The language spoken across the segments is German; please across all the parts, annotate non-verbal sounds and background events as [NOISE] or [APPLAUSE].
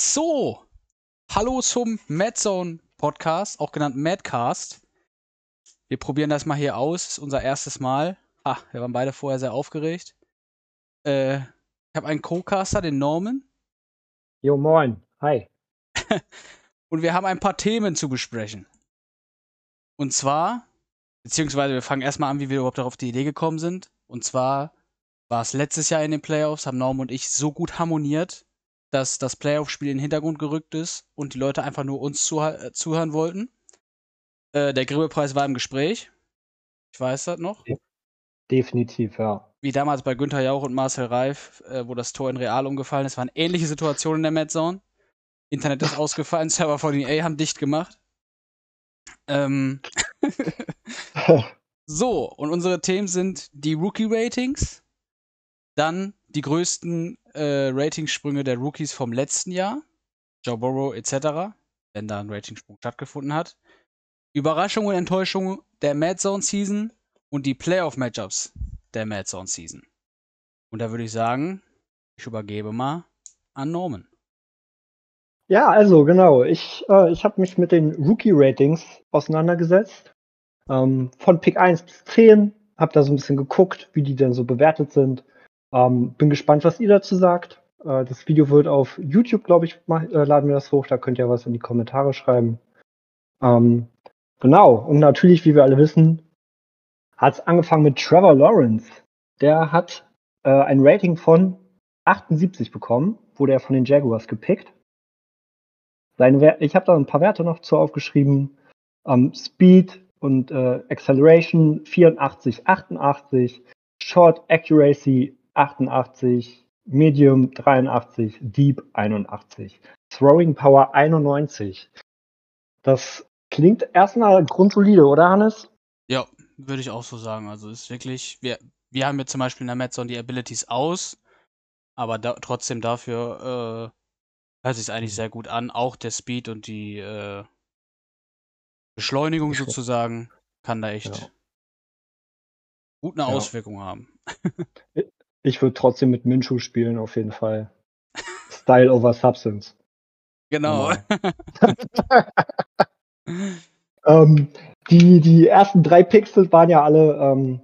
So, hallo zum Madzone Podcast, auch genannt Madcast. Wir probieren das mal hier aus, das ist unser erstes Mal. Ah, wir waren beide vorher sehr aufgeregt. Äh, ich habe einen Co-Caster, den Norman. Jo, moin. Hi. [LAUGHS] Und wir haben ein paar Themen zu besprechen. Und zwar, beziehungsweise wir fangen erstmal an, wie wir überhaupt darauf die Idee gekommen sind. Und zwar war es letztes Jahr in den Playoffs, haben Norm und ich so gut harmoniert, dass das Playoff-Spiel in den Hintergrund gerückt ist und die Leute einfach nur uns zuh äh, zuhören wollten. Äh, der Grimme-Preis war im Gespräch. Ich weiß das noch. Definitiv, ja. Wie damals bei Günther Jauch und Marcel Reif, äh, wo das Tor in Real umgefallen ist, waren ähnliche Situationen in der Madzone. Internet ist [LAUGHS] ausgefallen, Server von EA haben dicht gemacht. Ähm [LAUGHS] [LAUGHS] so, und unsere Themen sind die Rookie-Ratings, dann die größten äh, Ratingsprünge der Rookies vom letzten Jahr, Joe Burrow etc., wenn da ein Ratingsprung stattgefunden hat, Überraschung und Enttäuschung der Mad Zone Season und die Playoff-Matchups der Mad Zone Season. Und da würde ich sagen, ich übergebe mal an Norman. Ja, also genau. Ich, äh, ich habe mich mit den Rookie-Ratings auseinandergesetzt. Ähm, von Pick 1 bis 10, habe da so ein bisschen geguckt, wie die denn so bewertet sind. Ähm, bin gespannt, was ihr dazu sagt. Äh, das Video wird auf YouTube, glaube ich, mach, äh, laden wir das hoch. Da könnt ihr was in die Kommentare schreiben. Ähm, genau. Und natürlich, wie wir alle wissen, hat es angefangen mit Trevor Lawrence. Der hat äh, ein Rating von 78 bekommen, wurde er von den Jaguars gepickt. Seine ich habe da ein paar Werte noch zu aufgeschrieben. Ähm, Speed und äh, Acceleration 84, 88, Short Accuracy 88, Medium 83, Deep 81, Throwing Power 91. Das klingt erstmal grundsolide, oder Hannes? Ja, würde ich auch so sagen. Also ist wirklich, wir, wir haben jetzt zum Beispiel in der Metzon die Abilities aus, aber da, trotzdem dafür äh, hört sich eigentlich sehr gut an. Auch der Speed und die äh, Beschleunigung sozusagen kann da echt Ja. gut eine Ja. Auswirkung haben. Ich würde trotzdem mit Minshu spielen, auf jeden Fall. Style over Substance. Genau. [LAUGHS] Ähm, die, die ersten drei Pixel waren ja alle ähm,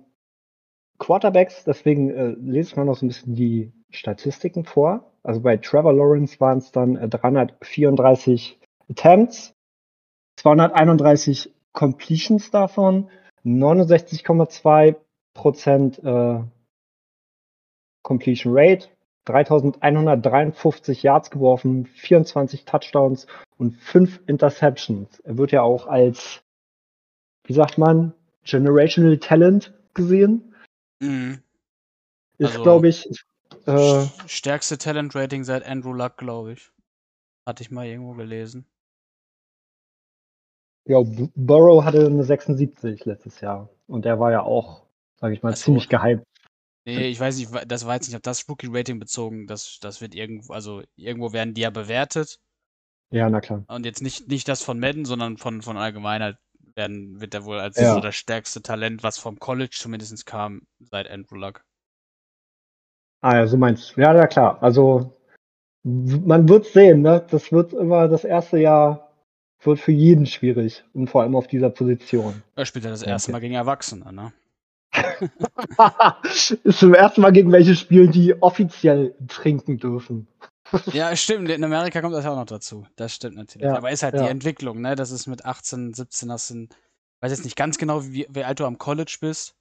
Quarterbacks, deswegen äh, lese ich mal noch so ein bisschen die Statistiken vor. Also bei Trevor Lawrence waren es dann äh, 334 Attempts, 231 Completions davon, 69,2 Prozent äh, Completion Rate, 3153 Yards geworfen, 24 Touchdowns und 5 Interceptions. Er wird ja auch als, wie sagt man, Generational Talent gesehen. Mhm. Ist, Also- glaube ich, äh, Stärkste Talent-Rating seit Andrew Luck, glaube ich. Hatte ich mal irgendwo gelesen. ja, Burrow hatte eine 76 letztes Jahr. Und der war ja auch, sage ich mal, Ach so. ziemlich gehypt. Nee, ich weiß nicht, das war jetzt nicht auf das Rookie-Rating bezogen. Das, das wird irgendwo, also irgendwo werden die ja bewertet. Ja, na klar. Und jetzt nicht, nicht das von Madden, sondern von, von Allgemeinheit werden, wird er wohl als Ja. so das stärkste Talent, was vom College zumindest kam, seit Andrew Luck. Ah ja, so meinst du. Ja, na klar. Also man wird sehen, ne? Das wird immer das erste Jahr wird für jeden schwierig und vor allem auf dieser Position. Er spielt ja das erste okay. Mal gegen Erwachsene, ne? Ist [LAUGHS] zum ersten Mal gegen welche spielen, die offiziell trinken dürfen. [LAUGHS] Ja, stimmt. In Amerika kommt das ja auch noch dazu. Das stimmt natürlich. Ja, Aber ist halt die ja. Entwicklung, ne? Das ist mit 18, 17, hast du, weiß jetzt nicht ganz genau, wie, wie alt du am College bist.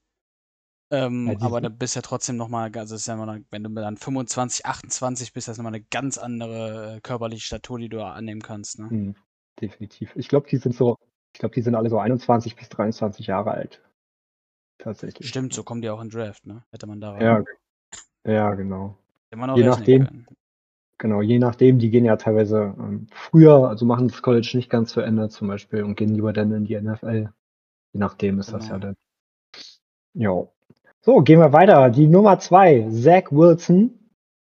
Ähm, Ja, die aber du bist ja trotzdem nochmal, also ist ja immer noch, wenn du dann 25, 28 bist, das ist nochmal eine ganz andere äh, körperliche Statur, die du annehmen kannst, ne? Hm, definitiv. Ich glaube, die sind so, ich glaube, die sind alle so 21 bis 23 Jahre alt. Tatsächlich. Stimmt, so kommen die auch in Draft, ne? Hätte man da Ja, ja, genau. hätte man auch je nachdem. können. Genau, je nachdem, die gehen ja teilweise ähm, früher, also machen das College nicht ganz zu Ende zum Beispiel und gehen lieber dann in die NFL. Je nachdem ist das Genau. ja dann. Jo. So, gehen wir weiter. Die Nummer zwei, Zach Wilson,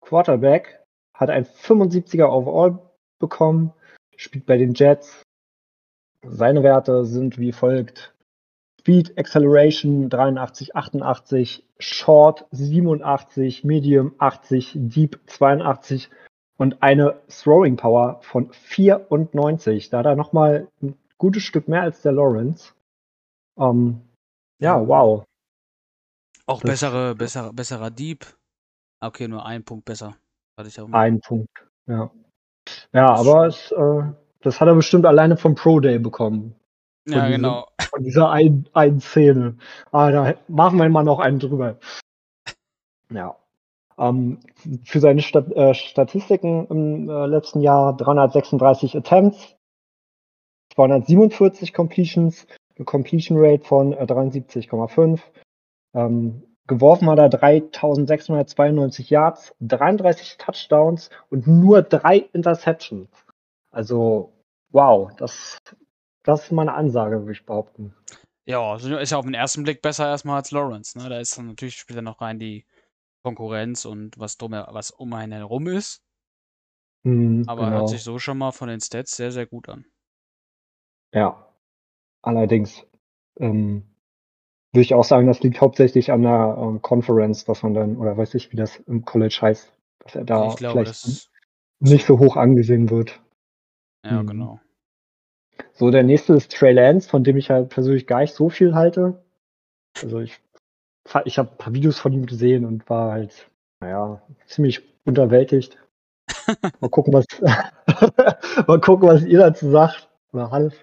Quarterback, hat ein 75er Overall bekommen, spielt bei den Jets. Seine Werte sind wie folgt. Speed Acceleration 83, 88, Short 87, Medium 80, Deep 82 und eine Throwing Power von 94. Da hat er nochmal ein gutes Stück mehr als der Lawrence. Ähm, ja, wow. Auch das, bessere, bessere, besserer Dieb. Okay, nur ein Punkt besser. Hatte ich auch mal. Ein Punkt, ja. Ja, aber es, äh, das hat er bestimmt alleine vom Pro Day bekommen. Ja, diesem, genau. Von dieser einen, einen Szene. Ah, da machen wir mal noch einen drüber. Ja. Ähm, für seine Stat äh, Statistiken im äh, letzten Jahr 336 Attempts, 247 Completions, eine Completion Rate von äh, 73,5. Ähm, geworfen hat er 3692 Yards, 33 Touchdowns und nur drei Interceptions. Also, wow, das, das ist meine Ansage, würde ich behaupten. Ja, ist ja auf den ersten Blick besser erstmal als Lawrence. Ne? Da ist dann natürlich später noch rein die Konkurrenz und was, drum, was um einen herum ist. Mhm, Aber genau. hört sich so schon mal von den Stats sehr, sehr gut an. Ja. Allerdings ähm, würde ich auch sagen, das liegt hauptsächlich an der ähm, Conference, was man dann, oder weiß ich, wie das im College heißt, dass er da glaube, vielleicht nicht so hoch angesehen wird. Ja, mhm. genau. So, der nächste ist Trey Lance, von dem ich halt persönlich gar nicht so viel halte. Also ich, ich habe ein paar Videos von ihm gesehen und war halt, naja, ziemlich unterwältigt. [LAUGHS] mal gucken, was [LAUGHS] mal gucken, was ihr dazu sagt. Oder half.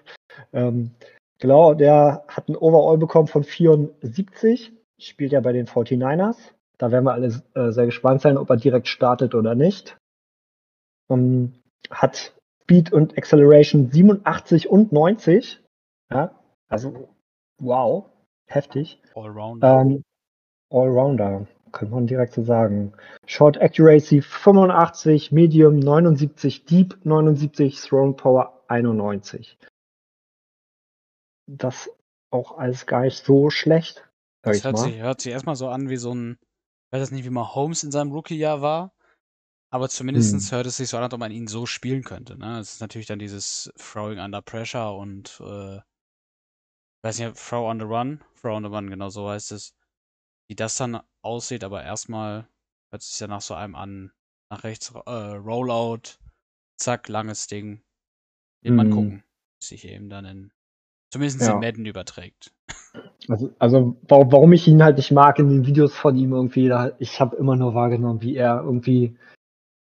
Ähm, genau, der hat ein Overall bekommen von 74. Spielt ja bei den 49ers. Da werden wir alle äh, sehr gespannt sein, ob er direkt startet oder nicht. Ähm, hat Speed und Acceleration 87 und 90. Ja, also wow, heftig. Allrounder. Ähm, Allrounder, könnte man direkt so sagen. Short Accuracy 85, Medium 79, Deep 79, Thrown Power 91. Das auch alles gar nicht so schlecht. Das hört sich, hört sich erstmal so an wie so ein, ich weiß jetzt nicht, wie mal Holmes in seinem Rookie-Jahr war. Aber zumindest hm. hört es sich so an, als ob man ihn so spielen könnte. Ne? Es ist natürlich dann dieses Throwing under Pressure und äh, ich weiß nicht, Throw on the Run, Throw on the Run, genau so heißt es. Wie das dann aussieht, aber erstmal hört es sich ja nach so einem an, nach rechts äh, Rollout, zack, langes Ding. Den hm. man gucken, sich eben dann in, zumindest ja. in Madden überträgt. Also, also warum ich ihn halt nicht mag in den Videos von ihm irgendwie, da, ich habe immer nur wahrgenommen, wie er irgendwie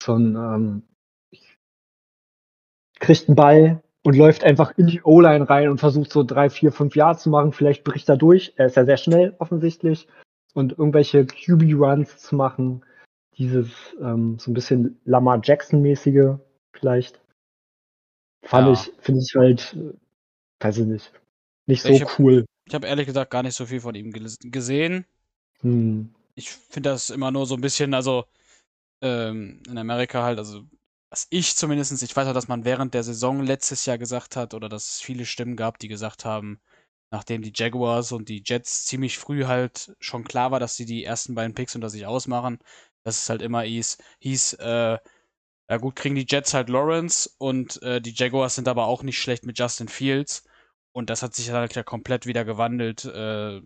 schon ähm, kriegt einen Ball und läuft einfach in die O-Line rein und versucht so drei, vier, fünf Jahre zu machen. Vielleicht bricht er durch. Er ist ja sehr schnell offensichtlich. Und irgendwelche QB-Runs zu machen. Dieses ähm, so ein bisschen Lamar Jackson-mäßige vielleicht. Fand ja. ich, finde ich halt, äh, weiß ich nicht, nicht so ich hab, cool. Ich habe ehrlich gesagt gar nicht so viel von ihm gesehen. Hm. Ich finde das immer nur so ein bisschen, also ähm, in Amerika halt, also was ich zumindest, ich weiß auch, dass man während der Saison letztes Jahr gesagt hat, oder dass es viele Stimmen gab, die gesagt haben, nachdem die Jaguars und die Jets ziemlich früh halt schon klar war, dass sie die ersten beiden Picks unter sich ausmachen, dass es halt immer hieß, hieß äh, ja gut, kriegen die Jets halt Lawrence und äh, die Jaguars sind aber auch nicht schlecht mit Justin Fields. Und das hat sich halt ja komplett wieder gewandelt, äh,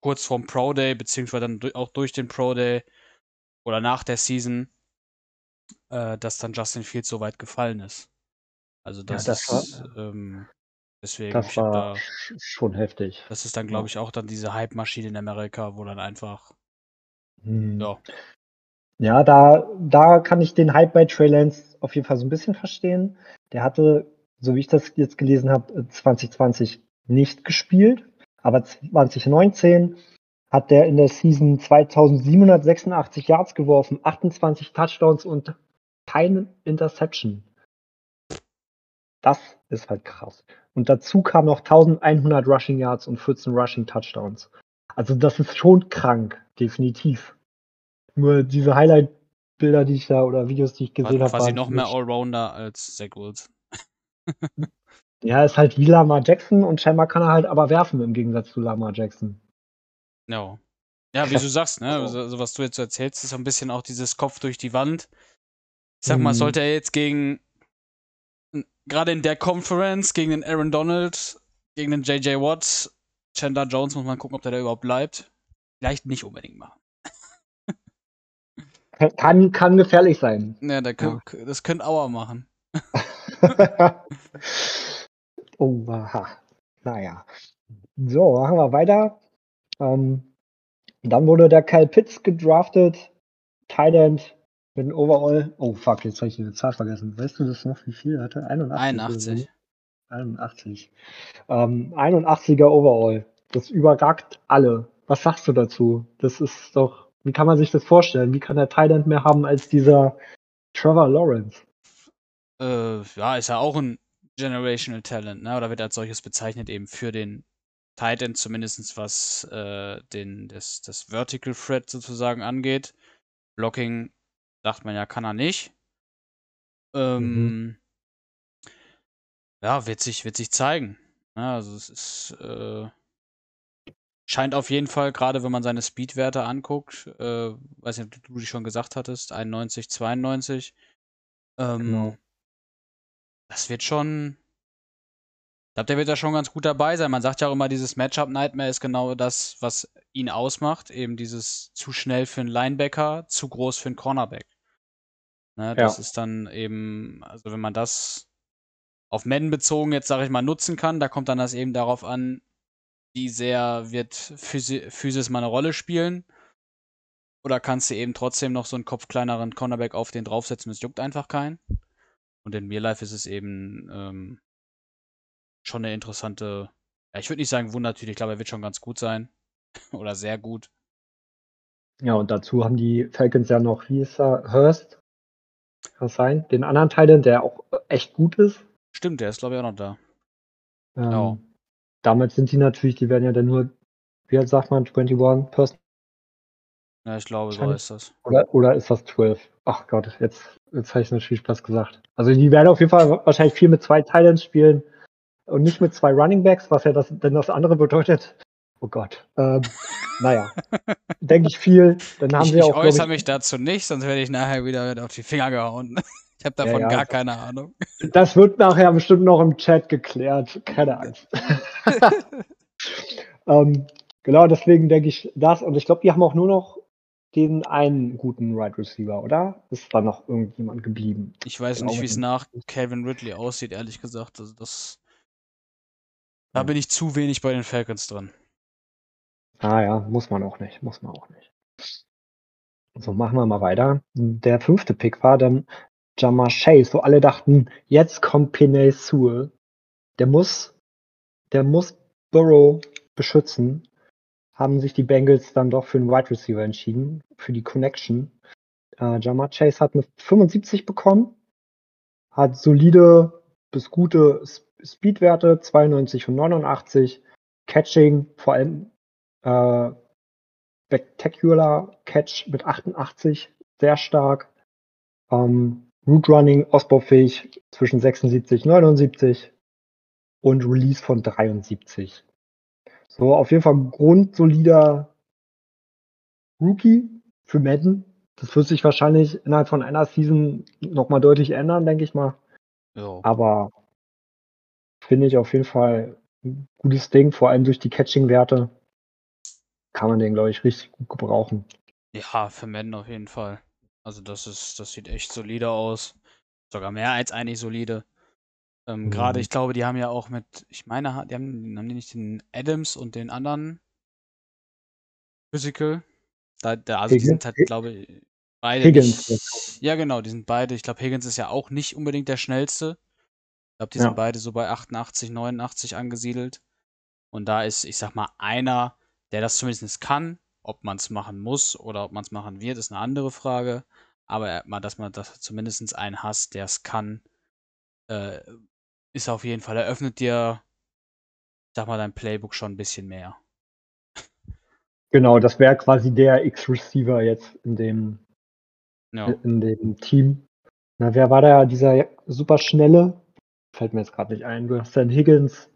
kurz vorm Pro Day, beziehungsweise dann auch durch den Pro Day oder nach der Season, äh, dass dann Justin Fields so weit gefallen ist. Also das, ja, das ist war, ähm, deswegen. Das war da, schon heftig. Das ist dann, glaube ich, auch dann diese Hype-Maschine in Amerika, wo dann einfach. Hm. Ja. Ja, da, da kann ich den Hype bei Trey Lance auf jeden Fall so ein bisschen verstehen. Der hatte, so wie ich das jetzt gelesen habe, 2020 nicht gespielt, aber 2019 hat der in der Season 2786 Yards geworfen, 28 Touchdowns und keine Interception. Das ist halt krass. Und dazu kamen noch 1100 Rushing Yards und 14 Rushing Touchdowns. Also das ist schon krank, definitiv. Nur diese Highlight-Bilder, die ich da oder Videos, die ich gesehen habe. Quasi noch mehr Allrounder als Zach Wilson. [LAUGHS] ja, ist halt wie Lamar Jackson und scheinbar kann er halt aber werfen im Gegensatz zu Lamar Jackson. Ja. Ja, wie du sagst, ne? Also, also, was du jetzt erzählst, ist so ein bisschen auch dieses Kopf durch die Wand. Ich sag mal, mhm. sollte er jetzt gegen, gerade in der Conference, gegen den Aaron Donald, gegen den JJ Watt, Chandler Jones, muss man gucken, ob der da überhaupt bleibt. Vielleicht nicht unbedingt machen. Kann, kann gefährlich sein. Ja, da könnt, das könnte Auer machen. [LAUGHS] oh, aha. Naja. So, machen wir weiter. Ähm, dann wurde der Kyle Pitts gedraftet. Thailand mit dem Overall. Oh fuck, jetzt habe ich die Zahl vergessen. Weißt du das noch, wie viel er hatte? 81. 81. 81. Ähm, 81er Overall. Das überragt alle. Was sagst du dazu? Das ist doch, wie kann man sich das vorstellen? Wie kann der Thailand mehr haben als dieser Trevor Lawrence? Äh, ja, ist ja auch ein Generational Talent, ne? Oder wird als solches bezeichnet eben für den Titan, zumindest was äh, den, das, das Vertical Thread sozusagen angeht. Blocking, sagt man ja, kann er nicht. Ähm, mhm. Ja, wird sich, wird sich zeigen. Ja, also es ist, äh, scheint auf jeden Fall, gerade wenn man seine Speedwerte anguckt, äh, weiß nicht, ob du die schon gesagt hattest, 91, 92. Ähm, genau. Das wird schon, ich glaube, der wird da schon ganz gut dabei sein. Man sagt ja auch immer, dieses Matchup-Nightmare ist genau das, was ihn ausmacht. Eben dieses zu schnell für einen Linebacker, zu groß für einen Cornerback. Ne, das ja. ist dann eben, also wenn man das auf Madden bezogen jetzt, sage ich mal, nutzen kann, da kommt dann das eben darauf an, wie sehr wird Physi Physis mal eine Rolle spielen. Oder kannst du eben trotzdem noch so einen kopfkleineren Cornerback auf den draufsetzen, das juckt einfach keinen. Und in Real Life ist es eben ähm, schon eine interessante, ja, ich würde nicht sagen Wundertüte, ich glaube, er wird schon ganz gut sein. [LAUGHS] Oder sehr gut. Ja, und dazu haben die Falcons ja noch, wie ist er, Hurst? Kann sein? Den anderen Teil, der auch echt gut ist. Stimmt, der ist, glaube ich, auch noch da. Ähm, ja. Damals sind die natürlich, die werden ja dann nur, wie sagt man, 21 Person. Ja, ich glaube, so ist das. Oder, oder ist das 12? Ach Gott, jetzt, jetzt habe ich natürlich Spaß gesagt. Also die werden auf jeden Fall wahrscheinlich viel mit zwei Titans spielen und nicht mit zwei Running Backs, was ja das, denn das andere bedeutet. Oh Gott. Ähm, [LAUGHS] naja, denke ich viel. Dann haben ich, sie auch. Ich äußere ich, mich dazu nicht, sonst werde ich nachher wieder auf die Finger gehauen. [LAUGHS] Ich habe davon ja, ja. gar keine Ahnung. Das wird nachher bestimmt noch im Chat geklärt. Keine Angst. [LAUGHS] ähm, genau, deswegen denke ich das. Und ich glaube, die haben auch nur noch den einen guten Right Receiver, oder? Ist da noch irgendjemand geblieben? Ich weiß genau, nicht, wie es nach Calvin Ridley aussieht, ehrlich gesagt. Also das da bin ich zu wenig bei den Falcons drin. Ah ja, muss man auch nicht, muss man auch nicht. So, machen wir mal weiter. Der fünfte Pick war dann Jamar Chase, wo alle dachten, jetzt kommt Pinay Sewell. Der muss, der muss Burrow beschützen. Haben sich die Bengals dann doch für einen Wide Receiver entschieden, für die Connection. Äh, Jamar Chase hat eine 75 bekommen, hat solide bis gute Speedwerte 92 und 89, Catching vor allem äh, Spectacular Catch mit 88 sehr stark, ähm, Root Running ausbaufähig zwischen 76 und 79 und Release von 73. So, auf jeden Fall grundsolider Rookie für Madden. Das wird sich wahrscheinlich innerhalb von einer Season nochmal deutlich ändern, denke ich mal. Ja. Aber finde ich auf jeden Fall ein gutes Ding, vor allem durch die Catching-Werte. Kann man den, glaube ich, richtig gut gebrauchen. Ja, für Madden auf jeden Fall. Also das ist, das sieht echt solide aus. Sogar mehr als eigentlich solide. Ähm, mhm. Gerade, ich glaube, die haben ja auch mit, ich meine, die haben, haben die nicht den Adams und den anderen Physical? Da, da, also Higgins? die sind halt, glaube ich, beide Higgins. Nicht, ja, genau, die sind beide. Ich glaube, Higgins ist ja auch nicht unbedingt der schnellste. Ich glaube, die ja. sind beide so bei 88, 89 angesiedelt. Und da ist, ich sag mal, einer, der das zumindest kann. Ob man es machen muss oder ob man es machen wird, ist eine andere Frage. Aber mal, dass man das zumindest einen hasst, der es kann, äh, ist auf jeden Fall, eröffnet dir, ich sag mal, dein Playbook schon ein bisschen mehr. Genau, das wäre quasi der X-Receiver jetzt in dem, ja. in dem Team. Na, wer war da dieser super schnelle? Fällt mir jetzt gerade nicht ein. Du hast dann Higgins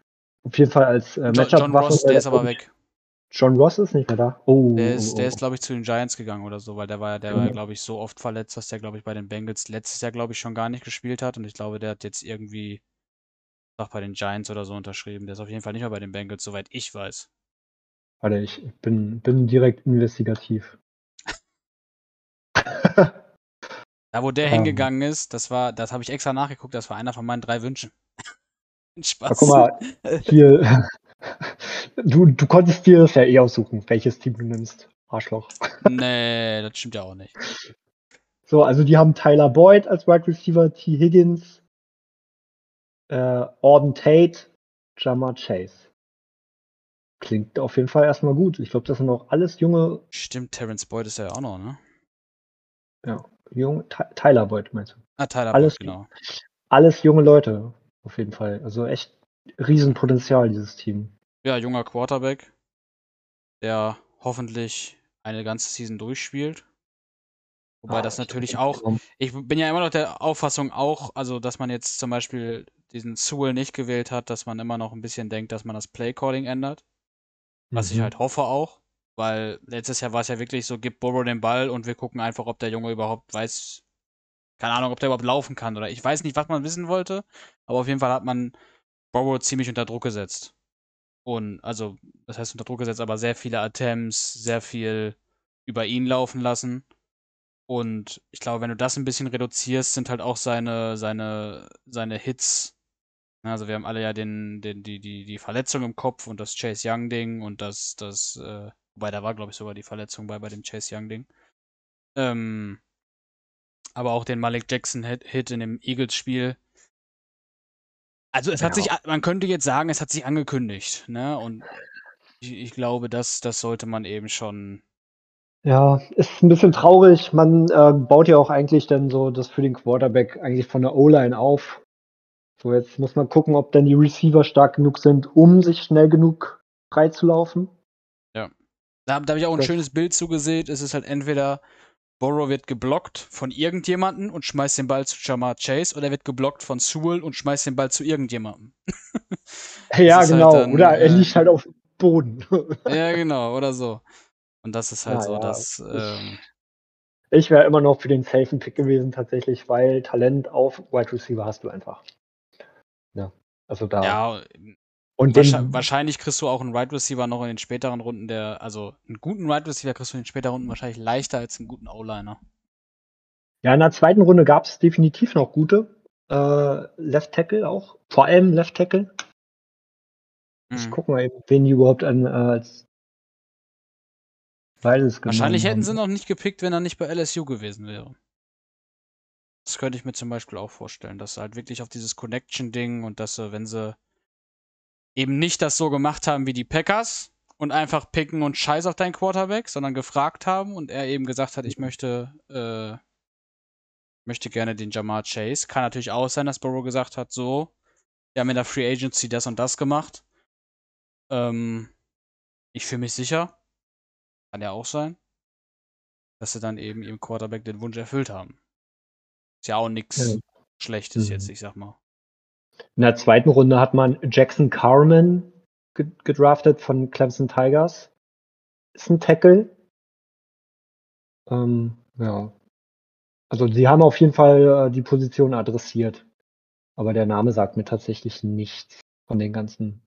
auf jeden Fall als äh, Matchup. John Ross, der ist aber weg. John Ross ist nicht mehr da. Oh, der ist, oh, oh. ist glaube ich, zu den Giants gegangen oder so, weil der war, der mhm. war, glaube ich, so oft verletzt, dass der, glaube ich, bei den Bengals letztes Jahr, glaube ich, schon gar nicht gespielt hat. Und ich glaube, der hat jetzt irgendwie auch bei den Giants oder so unterschrieben. Der ist auf jeden Fall nicht mehr bei den Bengals, soweit ich weiß. Warte, ich bin, bin direkt investigativ. [LAUGHS] [LAUGHS] Da, wo der Ähm. hingegangen ist, das war, das habe ich extra nachgeguckt, das war einer von meinen drei Wünschen. [LAUGHS] Spaß. Guck mal, hier. [LAUGHS] Du, du konntest dir das ja eh aussuchen, welches Team du nimmst. Arschloch. [LAUGHS] Nee, das stimmt ja auch nicht. So, also die haben Tyler Boyd als Wide Receiver, T. Higgins, äh, Auden Tate, Jamar Chase. Klingt auf jeden Fall erstmal gut. Ich glaube, das sind auch alles junge, Stimmt, Terrence Boyd ist ja auch noch, ne? junge Ty- Tyler Boyd, meinst du? Ah, Tyler Alles Boyd, genau. Alles junge Leute, auf jeden Fall. Also echt Riesenpotenzial, dieses Team. Ja, junger Quarterback, der hoffentlich eine ganze Season durchspielt. Wobei Ah, das ich- natürlich auch, ich bin ja immer noch der Auffassung auch, also dass man jetzt zum Beispiel diesen Sewell nicht gewählt hat, dass man immer noch ein bisschen denkt, dass man das Playcalling ändert. Was ich Mhm. halt hoffe auch, weil letztes Jahr war es ja wirklich so, gib Burrow den Ball und wir gucken einfach, ob der Junge überhaupt weiß, keine Ahnung, ob der überhaupt laufen kann oder ich weiß nicht, was man wissen wollte, aber auf jeden Fall hat man Burrow ziemlich unter Druck gesetzt. Und also, das heißt unter Druck gesetzt, aber sehr viele Attempts, sehr viel über ihn laufen lassen. Und ich glaube, wenn du das ein bisschen reduzierst, sind halt auch seine, seine, seine Hits. Also wir haben alle ja den, den, die, die, die Verletzung im Kopf und das Chase Young-Ding und das, das, äh, wobei da war, glaube ich, sogar die Verletzung bei, bei dem Chase Young-Ding. Ähm, aber auch den Malik Jackson-Hit in dem Eagles-Spiel. Also es hat Ja. sich, man könnte jetzt sagen, es hat sich angekündigt, ne? Und ich, ich glaube, das, das sollte man eben schon. Ja, ist ein bisschen traurig. Man äh, baut ja auch eigentlich dann so das für den Quarterback eigentlich von der O-Line auf. So, jetzt muss man gucken, ob dann die Receiver stark genug sind, um sich schnell genug freizulaufen. Da, da habe ich auch ein Das- schönes Bild zugesehen. Es ist halt entweder Borrow wird geblockt von irgendjemandem und schmeißt den Ball zu Jamar Chase oder er wird geblockt von Sewell und schmeißt den Ball zu irgendjemandem. [LAUGHS] Ja, halt genau. dann, Oder er äh, liegt halt auf dem Boden. [LAUGHS] ja, genau, oder so. Und das ist halt Ja, so, ja, dass. ich- Ähm, Ich wäre immer noch für den safen Pick gewesen, tatsächlich, weil Talent auf Wide Receiver hast du einfach. Ja, also da. ja, und wahrscheinlich, den, wahrscheinlich kriegst du auch einen Wide Receiver noch in den späteren Runden, der, also einen guten Wide Receiver kriegst du in den späteren Runden wahrscheinlich leichter als einen guten O-Liner. ja, in der zweiten Runde gab es definitiv noch gute. Äh, Left Tackle auch. Vor allem Left Tackle. Ich Mhm. guck mal eben, wen die überhaupt an, äh, als beides Wahrscheinlich hätten sie haben. noch nicht gepickt, wenn er nicht bei LSU gewesen wäre. Das könnte ich mir zum Beispiel auch vorstellen, dass sie halt wirklich auf dieses Connection-Ding und dass sie, wenn sie eben nicht das so gemacht haben wie die Packers und einfach picken und scheiß auf deinen Quarterback, sondern gefragt haben und er eben gesagt hat, ich möchte, äh, möchte gerne den Jamar Chase. Kann natürlich auch sein, dass Burrow gesagt hat, so, wir haben in der Free Agency das und das gemacht. Ähm, ich fühle mich sicher. Kann ja auch sein. Dass sie dann eben ihrem Quarterback den Wunsch erfüllt haben. Ist ja auch nichts Ja. Schlechtes Mhm. jetzt, ich sag mal. In der zweiten Runde hat man Jackson Carman ge- gedraftet von Clemson Tigers. Ist ein Tackle. Ähm, ja. Also sie haben auf jeden Fall äh, die Position adressiert. Aber der Name sagt mir tatsächlich nichts von den ganzen.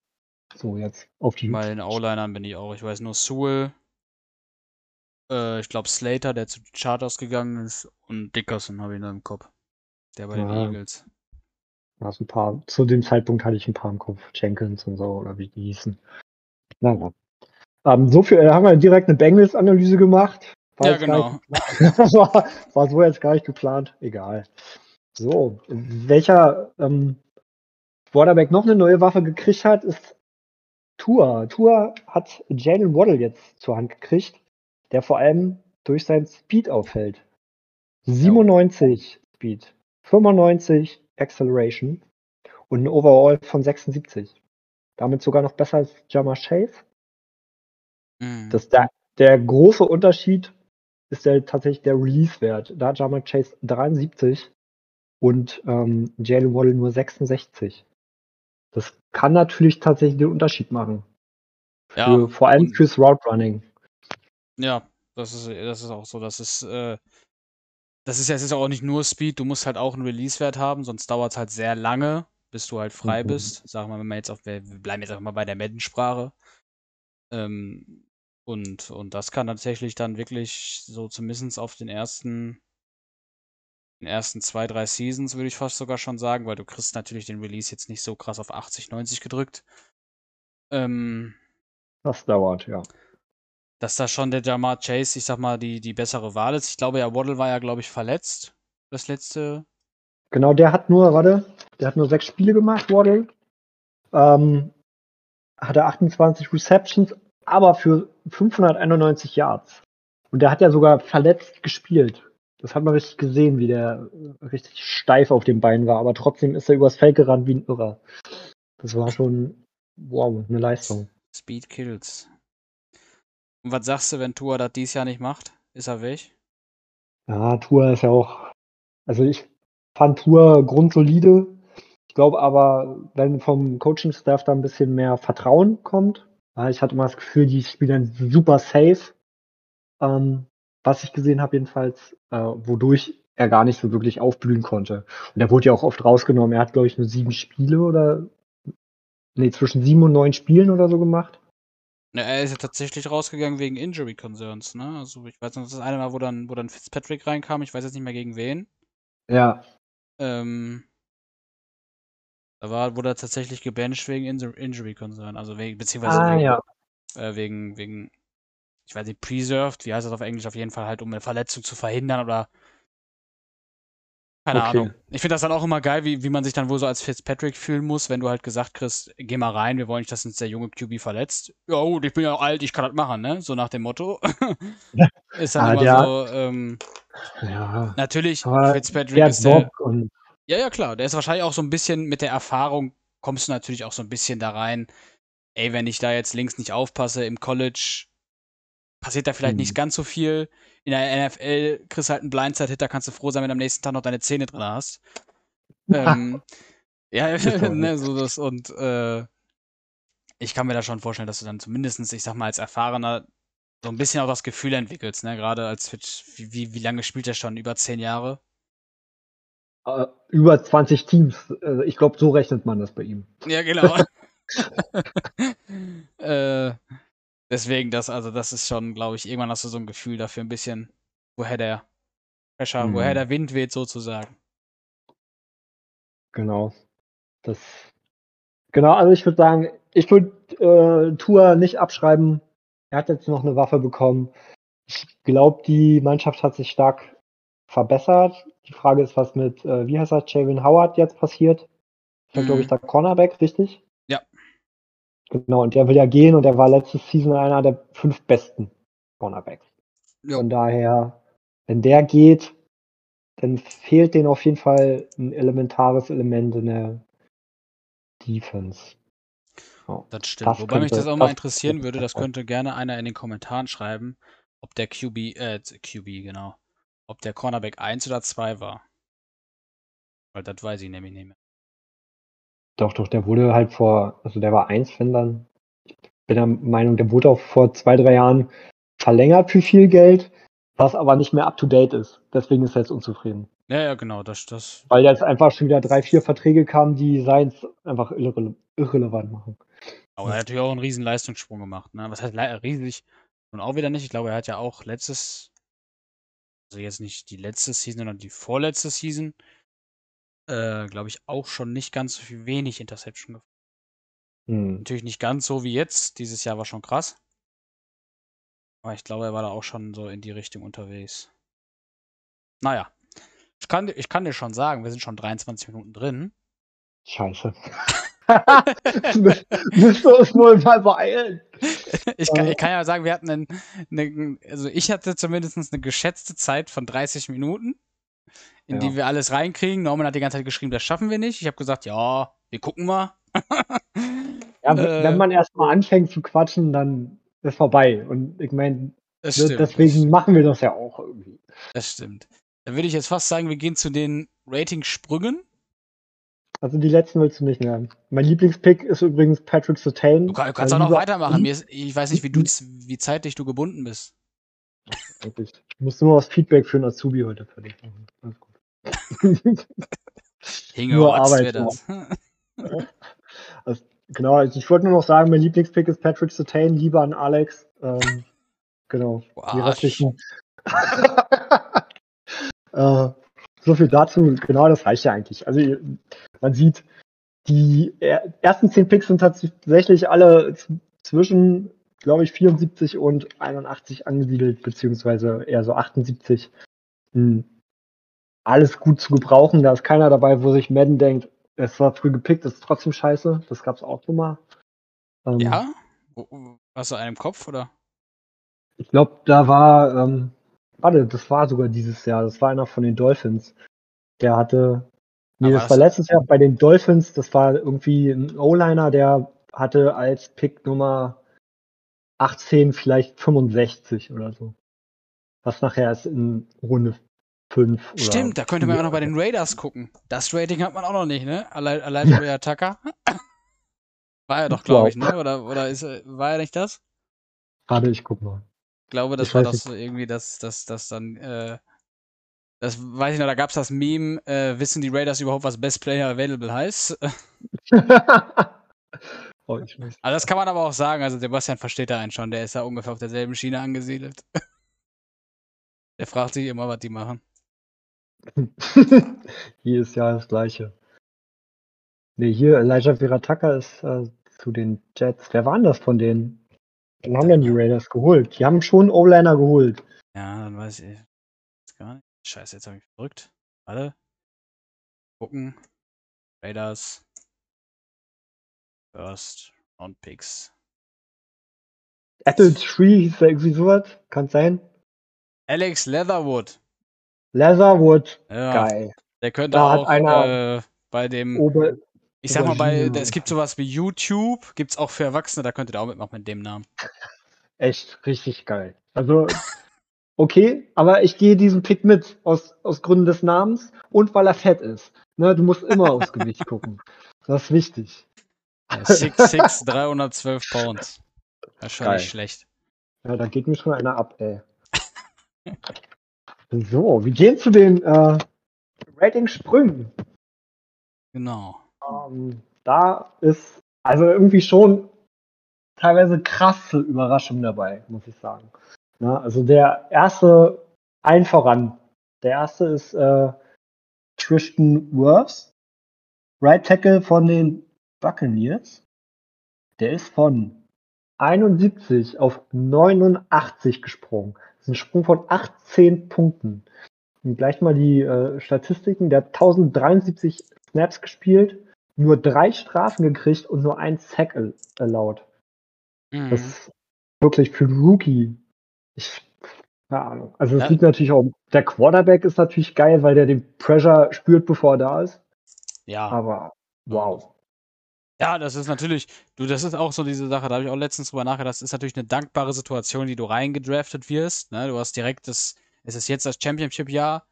So, jetzt auf die. Bei den O-Linern bin ich auch. Ich weiß nur Sewell. Äh, ich glaube Slater, der zu den Charters gegangen ist. Und Dickerson habe ich noch im Kopf. Der bei den Ja. Eagles. Ja, so ein paar, zu dem Zeitpunkt hatte ich ein paar im Kopf. Jenkins und so, oder wie die hießen. Naja. Ähm, so viel, äh, haben wir direkt eine Bengals-Analyse gemacht. Ja, jetzt gar genau. nicht- [LAUGHS] war, war so jetzt gar nicht geplant. Egal. So, welcher ähm, Quarterback noch eine neue Waffe gekriegt hat, ist Tua. Tua hat Jalen Waddle jetzt zur Hand gekriegt, der vor allem durch seinen Speed auffällt. 97 Speed, 95 Acceleration und ein Overall von 76. Damit sogar noch besser als Jamar Chase. Mhm. Das der, der große Unterschied ist der, tatsächlich der Release-Wert. Da hat Jamar Chase 73 und ähm, Jalen Waddle nur 66. Das kann natürlich tatsächlich den Unterschied machen. Für, Ja, vor allem fürs Route Running. Ja, das ist, das ist auch so. Das ist, äh, das ist ja, ja auch nicht nur Speed, du musst halt auch einen Release-Wert haben, sonst dauert es halt sehr lange, bis du halt frei Mhm. bist. Sagen wir mal, wenn wir jetzt auf, wir bleiben jetzt einfach mal bei der Madden-Sprache. Ähm, Und, und das kann tatsächlich dann wirklich so zumindest auf den ersten, den ersten zwei, drei Seasons, würde ich fast sogar schon sagen, weil du kriegst natürlich den Release jetzt nicht so krass auf 80, 90 gedrückt. Ähm, Das dauert, ja. Dass da schon der Jamar Chase, ich sag mal, die, die bessere Wahl ist. Ich glaube ja, Waddle war ja, glaube ich, verletzt. Das letzte. Genau, der hat nur, warte, der hat nur sechs Spiele gemacht, Waddle. Ähm, hatte 28 Receptions, aber für 591 Yards. Und der hat ja sogar verletzt gespielt. Das hat man richtig gesehen, wie der richtig steif auf dem Bein war, aber trotzdem ist er übers Feld gerannt wie ein Irrer. Das war schon, wow, eine Leistung. Speed Kills. Und was sagst du, wenn Tua das dies Jahr nicht macht? Ist er weg? Ja, Tour ist ja auch, also ich fand Tour grundsolide. Ich glaube aber, wenn vom Coaching-Staff da ein bisschen mehr Vertrauen kommt, ich hatte mal das Gefühl, die spielen super safe. Ähm, was ich gesehen habe jedenfalls, äh, wodurch er gar nicht so wirklich aufblühen konnte. Und er wurde ja auch oft rausgenommen. Er hat, glaube ich, nur sieben Spiele oder nee, zwischen sieben und neun Spielen oder so gemacht. Ne, er ist ja tatsächlich rausgegangen wegen Injury Concerns, ne? Also ich weiß noch, das ist das eine Mal, wo dann, wo dann Fitzpatrick reinkam, ich weiß jetzt nicht mehr gegen wen. Ja, Ähm, da war, wurde er tatsächlich gebancht wegen Injur- Injury Concern, also wegen, beziehungsweise ah, wegen, ja. äh, wegen, wegen, ich weiß nicht, preserved, wie heißt das auf Englisch, auf jeden Fall halt, um eine Verletzung zu verhindern oder keine Okay. Ahnung. Ich finde das dann auch immer geil, wie, wie man sich dann wohl so als Fitzpatrick fühlen muss, wenn du halt gesagt kriegst, geh mal rein, wir wollen nicht, dass uns der junge QB verletzt. Ja gut, ich bin ja alt, ich kann das machen, ne? So nach dem Motto. [LAUGHS] ist dann Ah, immer der- so, ähm, Ja, natürlich, Fitzpatrick der ist der, ja, ja, klar. Der ist wahrscheinlich auch so ein bisschen mit der Erfahrung, kommst du natürlich auch so ein bisschen da rein. Ey, wenn ich da jetzt links nicht aufpasse im College, passiert da vielleicht Mhm. nicht ganz so viel. In der NFL kriegst du halt einen Blindside-Hit, da kannst du froh sein, wenn du am nächsten Tag noch deine Zähne drin hast. ähm, ja, [LAUGHS] ne, so das und äh, ich kann mir da schon vorstellen, dass du dann zumindestens, ich sag mal, als Erfahrener so ein bisschen auch das Gefühl entwickelst, ne? Gerade als Fitch, wie, wie, wie lange spielt er schon? Über zehn Jahre? äh, über 20 Teams. Also ich glaube, so rechnet man das bei ihm. Ja, genau. [LAUGHS] [LAUGHS] äh, deswegen, das, also das ist schon, glaube ich, irgendwann hast du so ein Gefühl dafür ein bisschen, woher der Pressure, Mhm. woher der Wind weht, sozusagen. Genau. Das. Genau, also ich würde sagen, ich würde äh, Tour nicht abschreiben. Er hat jetzt noch eine Waffe bekommen. Ich glaube, die Mannschaft hat sich stark verbessert. Die Frage ist, was mit, äh, wie heißt er, Javin Howard jetzt passiert. Ist ja, glaube ich, Mhm. der Cornerback, richtig? Genau, und der will ja gehen und der war letztes Season einer der fünf besten Cornerbacks. Ja. Von daher, wenn der geht, dann fehlt denen auf jeden Fall ein elementares Element in der Defense. Ja. Das stimmt. Das Wobei mich könnte- das auch mal das interessieren würde, das könnte gerne einer in den Kommentaren schreiben, ob der QB, äh, QB, genau, ob der Cornerback 1 oder 2 war. Weil das weiß ich nämlich nicht mehr. Doch, doch, der wurde halt vor, also der war eins, wenn dann. Ich bin der Meinung, der wurde auch vor zwei, drei Jahren verlängert für viel Geld, was aber nicht mehr up to date ist. Deswegen ist er jetzt unzufrieden. Ja, ja, genau, das, das, Weil jetzt einfach schon wieder drei, vier Verträge kamen, die Seins einfach irrele irrelevant machen. aber er hat natürlich auch einen riesen Leistungssprung gemacht, ne? Was heißt riesig? Und auch wieder nicht. Ich glaube, er hat ja auch letztes, also jetzt nicht die letzte Season, sondern die vorletzte Season, äh, glaube ich, auch schon nicht ganz so viel wenig Interception gefangen. Hm. Natürlich nicht ganz so wie jetzt. Dieses Jahr war schon krass. Aber ich glaube, er war da auch schon so in die Richtung unterwegs. Naja. Ich kann, ich kann dir schon sagen, wir sind schon 23 Minuten drin. Scheiße. [LAUGHS] Müsst ihr uns wohl mal beeilen. [LAUGHS] Ich kann, ich kann ja sagen, wir hatten einen, eine, also ich hatte zumindest eine geschätzte Zeit von 30 Minuten, in Ja. die wir alles reinkriegen. Norman hat die ganze Zeit geschrieben, das schaffen wir nicht. Ich habe gesagt, ja, wir gucken mal. [LAUGHS] Ja, Äh. wenn man erstmal anfängt zu quatschen, dann ist vorbei. Und ich meine, ne, deswegen machen wir das ja auch irgendwie. Das stimmt. Dann würde ich jetzt fast sagen, wir gehen zu den Rating-Sprüngen. Also die letzten willst du nicht mehr. Mein Lieblingspick ist übrigens Patrick Sertain. Du, kann, du kannst auch noch weitermachen. Ist, ich weiß nicht, wie, du, wie zeitlich du gebunden bist. Ich muss nur das Feedback für einen Azubi heute fertig machen. Alles gut. Hinge Nur Arbeit, das. Genau, also ich wollte nur noch sagen, mein Lieblingspick ist Patrick Sertain, lieber an Alex. Ähm, Genau. Die restlichen. [LAUGHS] äh, so viel dazu. Genau, das reicht ja eigentlich. Also man sieht, die er- ersten zehn Picks sind tatsächlich alle zwischen, glaube ich, 74 und 81 angesiedelt, beziehungsweise eher so 78. Hm. Alles gut zu gebrauchen. Da ist keiner dabei, wo sich Madden denkt, es war früh gepickt, das ist trotzdem scheiße. Das gab's auch schon mal. Ähm, Ja? Hast du einen im Kopf oder? Ich glaube, da war, ähm, warte, das war sogar dieses Jahr. Das war einer von den Dolphins. Der hatte, nee, Aber das das- war letztes Jahr bei den Dolphins. Das war irgendwie ein O-Liner, der hatte als Pick Nummer 18 vielleicht 65 oder so. Was nachher erst in Runde 5 oder Stimmt, da könnte man auch noch bei den Raiders gucken. Das Rating hat man auch noch nicht, ne? Allein, allein ja. Tucker. [LAUGHS] War er doch, glaube ich, ne? Oder, oder ist, war er nicht das? Warte, ich guck mal. Ich glaube, das Ich war das so irgendwie, dass das, das dann, äh, das weiß ich noch, da gab es das Meme, äh, wissen die Raiders überhaupt, was Best Player Available heißt? [LAUGHS] oh, ich weiß. Also das kann man aber auch sagen, also Sebastian versteht da einen schon, der ist ja ungefähr auf derselben Schiene angesiedelt. [LAUGHS] Der fragt sich immer, was die machen. [LAUGHS] Jedes Jahr das gleiche. Nee, hier Elijah Virataka ist äh, zu den Jets. Wer war denn das von denen? Dann haben dann die Raiders geholt. Die haben schon O-Liner geholt. Ja, dann weiß ich jetzt gar nicht. Scheiße, jetzt habe ich verrückt. Warte. Gucken. Raiders. First Round Picks. Apple Tree hieß der irgendwie sowas. Kann sein. Alex Leatherwood. Leatherwood. Ja, Geil. der könnte Da hat auch einer- äh, bei dem, Ober ich sag mal, bei, es gibt sowas wie YouTube, gibt's auch für Erwachsene, da könnte der auch mitmachen mit dem Namen. echt richtig geil. Also, [LAUGHS] okay, aber ich gehe diesen Pick mit aus, aus Gründen des Namens und weil er fett ist. Ne, du musst immer [LAUGHS] aufs Gewicht gucken. Das ist wichtig. Ja, 6'6, 312 [LAUGHS] Pounds. Schon Geil. schlecht. Ja, da geht mir schon einer ab, ey. So, wir gehen zu den äh, Rating-Sprüngen. Genau. Ähm, da ist also irgendwie schon teilweise krasse Überraschung dabei, muss ich sagen. Na, also der erste, ein voran, der erste ist äh, Tristan Wirfs, Right Tackle von den Buccaneers. Der ist von 71 auf 89 gesprungen. Das ist ein Sprung von 18 Punkten. Und gleich mal die äh, Statistiken. Der hat 1073 Snaps gespielt, nur drei Strafen gekriegt und nur ein Sack erlaubt. Mhm. Das ist wirklich für einen Rookie. Ich, keine Ahnung. Also es Ja. liegt natürlich auch, der Quarterback ist natürlich geil, weil der den Pressure spürt, bevor er da ist. Ja. Aber wow. Ja, das ist natürlich, du, das ist auch so diese Sache, da habe ich auch letztens drüber nachgedacht, das ist natürlich eine dankbare Situation, die du reingedraftet wirst. Ne? Du hast direkt das, es ist jetzt das Championship-Jahr.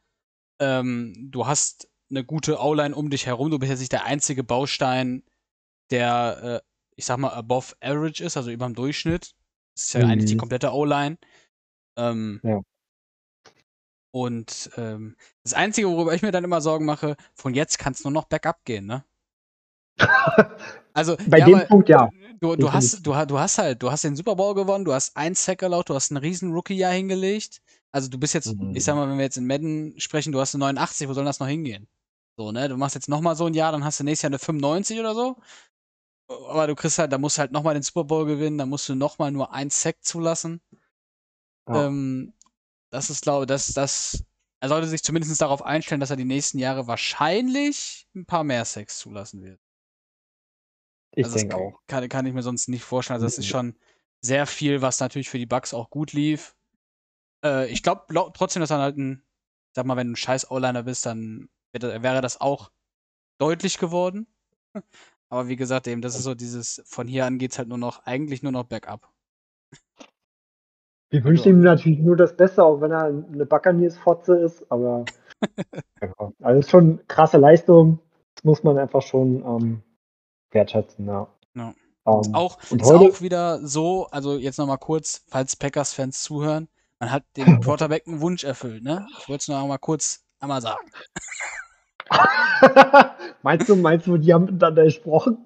Ähm, du hast eine gute O-Line um dich herum. Du bist jetzt nicht der einzige Baustein, der, äh, ich sag mal, above average ist, also über dem Durchschnitt. Das ist ja Mhm. eigentlich die komplette O-Line. Ähm, Ja. Und ähm, das Einzige, worüber ich mir dann immer Sorgen mache, von jetzt kann es nur noch bergab gehen, ne? Also, [LAUGHS] Bei ja, dem aber Punkt ja. Du, du, hast, du, du hast halt, du hast den Super Bowl gewonnen, du hast ein Sack erlaubt, du hast ein riesen Rookie-Jahr hingelegt. Also du bist jetzt, Mhm. ich sag mal, wenn wir jetzt in Madden sprechen, du hast eine 89, wo soll das noch hingehen? So, ne? Du machst jetzt nochmal so ein Jahr, dann hast du nächstes Jahr eine 95 oder so. Aber du kriegst halt, da musst du halt nochmal den Super Bowl gewinnen, da musst du nochmal nur ein Sack zulassen. Ja. Ähm, das ist, glaube ich, das, das, er sollte sich zumindest darauf einstellen, dass er die nächsten Jahre wahrscheinlich ein paar mehr Sacks zulassen wird. Ich Also das denke auch. Kann, kann ich mir sonst nicht vorstellen. Also das ist schon sehr viel, was natürlich für die Bugs auch gut lief. Äh, ich glaube trotzdem, dass er halt ein, sag mal, wenn du ein scheiß O-Liner bist, dann wäre das auch deutlich geworden. [LAUGHS] Aber wie gesagt, eben, das ist so dieses, von hier an geht's halt nur noch, eigentlich nur noch bergab. Wir wünschen ihm natürlich nur das Beste, auch wenn er eine Buccaneers-Fotze ist, aber [LAUGHS] ja, also es ist schon eine krasse Leistung. Das muss man einfach schon ähm, wertschätzen, ja. Ja. Ähm, Auch, und ist heute, auch wieder so, also jetzt nochmal kurz, falls Packers-Fans zuhören, man hat dem [LAUGHS] Quarterback einen Wunsch erfüllt, ne? Ich wollte es nur noch mal kurz einmal sagen. [LAUGHS] meinst du, meinst du, die haben miteinander gesprochen?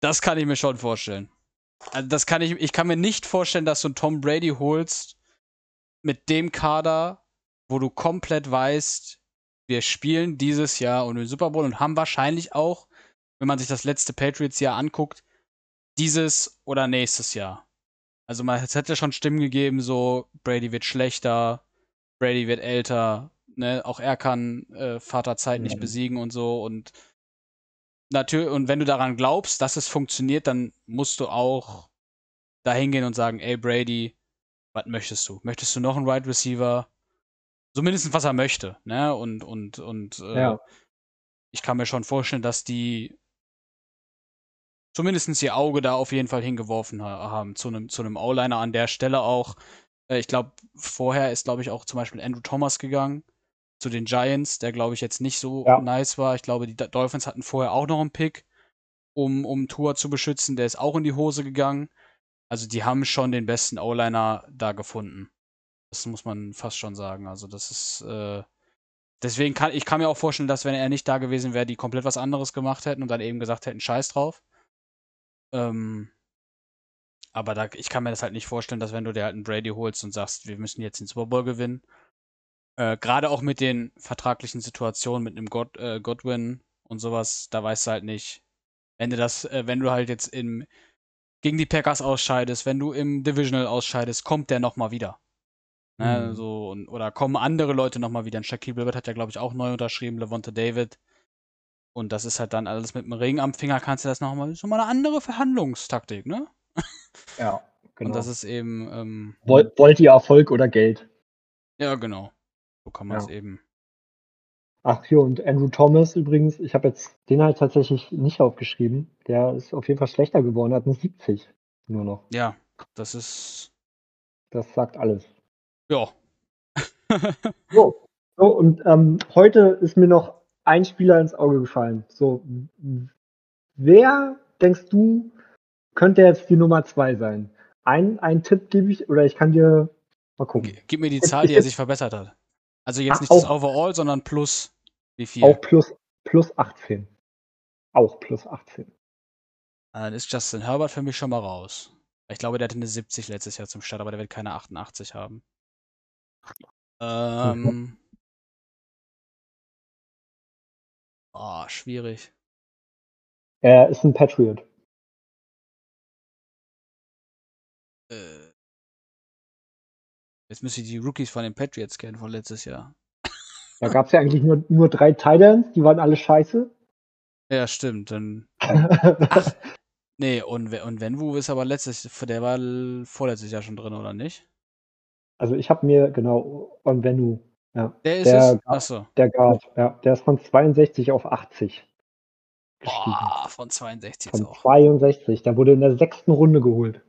Das kann ich mir schon vorstellen. Also das kann ich, ich kann mir nicht vorstellen, dass du einen Tom Brady holst mit dem Kader, wo du komplett weißt, wir spielen dieses Jahr und den Super Bowl und haben wahrscheinlich auch, wenn man sich das letzte Patriots-Jahr anguckt, dieses oder nächstes Jahr. Also man, es hätte schon Stimmen gegeben, so Brady wird schlechter, Brady wird älter, ne, auch er kann äh, Vaterzeit mhm. nicht besiegen und so und natürlich, und wenn du daran glaubst, dass es funktioniert, dann musst du auch da hingehen und sagen, ey Brady, was möchtest du? Möchtest du noch einen Wide right Receiver? So mindestens, was er möchte, ne? Und, und, und äh, ja. ich kann mir schon vorstellen, dass die zumindest ihr Auge da auf jeden Fall hingeworfen haben zu einem zu einem O-Liner an der Stelle auch. Äh, ich glaube, vorher ist, glaube ich, auch zum Beispiel Andrew Thomas gegangen zu den Giants, der, glaube ich, jetzt nicht so ja. nice war. Ich glaube, die Dolphins hatten vorher auch noch einen Pick, um, um Tour zu beschützen. Der ist auch in die Hose gegangen. Also die haben schon den besten O-Liner da gefunden. Das muss man fast schon sagen. Also das ist äh, deswegen kann ich kann mir auch vorstellen, dass wenn er nicht da gewesen wäre, die komplett was anderes gemacht hätten und dann eben gesagt hätten, Scheiß drauf. Ähm, aber da, ich kann mir das halt nicht vorstellen, dass wenn du dir halt einen Brady holst und sagst, wir müssen jetzt den Super Bowl gewinnen, äh, gerade auch mit den vertraglichen Situationen, mit einem God, äh, Godwin und sowas, da weißt du halt nicht, wenn du das, äh, wenn du halt jetzt im gegen die Packers ausscheidest, wenn du im Divisional ausscheidest, kommt der nochmal wieder. Ne, mhm. so, und, oder kommen andere Leute nochmal wieder. Shaquille Barrett hat ja, glaube ich, auch neu unterschrieben, Levante David. Und das ist halt dann alles mit dem Ring am Finger, kannst du das nochmal, so mal eine andere Verhandlungstaktik, ne? [LAUGHS] Ja, genau. Und das ist eben. Ähm, wollt, wollt ihr Erfolg oder Geld? Ja, genau. So kann man es ja. eben. Ach jo, und Andrew Thomas übrigens, ich habe jetzt den halt tatsächlich nicht aufgeschrieben. Der ist auf jeden Fall schlechter geworden, hat eine 70 nur noch. Ja, das ist. Das sagt alles. Ja. [LAUGHS] so, so, und ähm, heute ist mir noch ein Spieler ins Auge gefallen. So, wer denkst du, könnte jetzt die Nummer zwei sein? Ein, ein Tipp gebe ich, oder ich kann dir mal gucken. Gib mir die Zahl, die er sich verbessert hat. Also jetzt Ach, nicht das Overall, sondern plus wie viel? Auch plus, plus 18. Auch plus 18. Dann ist Justin Herbert für mich schon mal raus. Ich glaube, der hatte eine 70 letztes Jahr zum Start, aber der wird keine 88 haben. Ähm. Mhm. Oh, schwierig. Er ist ein Patriot. Äh. Jetzt müsste ich die Rookies von den Patriots kennen von letztes Jahr. Da gab es ja eigentlich nur, nur drei Titans, die waren alle scheiße. Ja, stimmt. Dann. [LAUGHS] Ach, nee, und, und Wenwu ist aber letztes, der war vorletztes Jahr schon drin, oder nicht? Also ich habe mir genau on Venue. Ja, der ist der, es? Achso. Der Guard, ja. Der ist von 62 auf 80. Boah, von 62 Von auch. 62. Der wurde in der sechsten Runde geholt.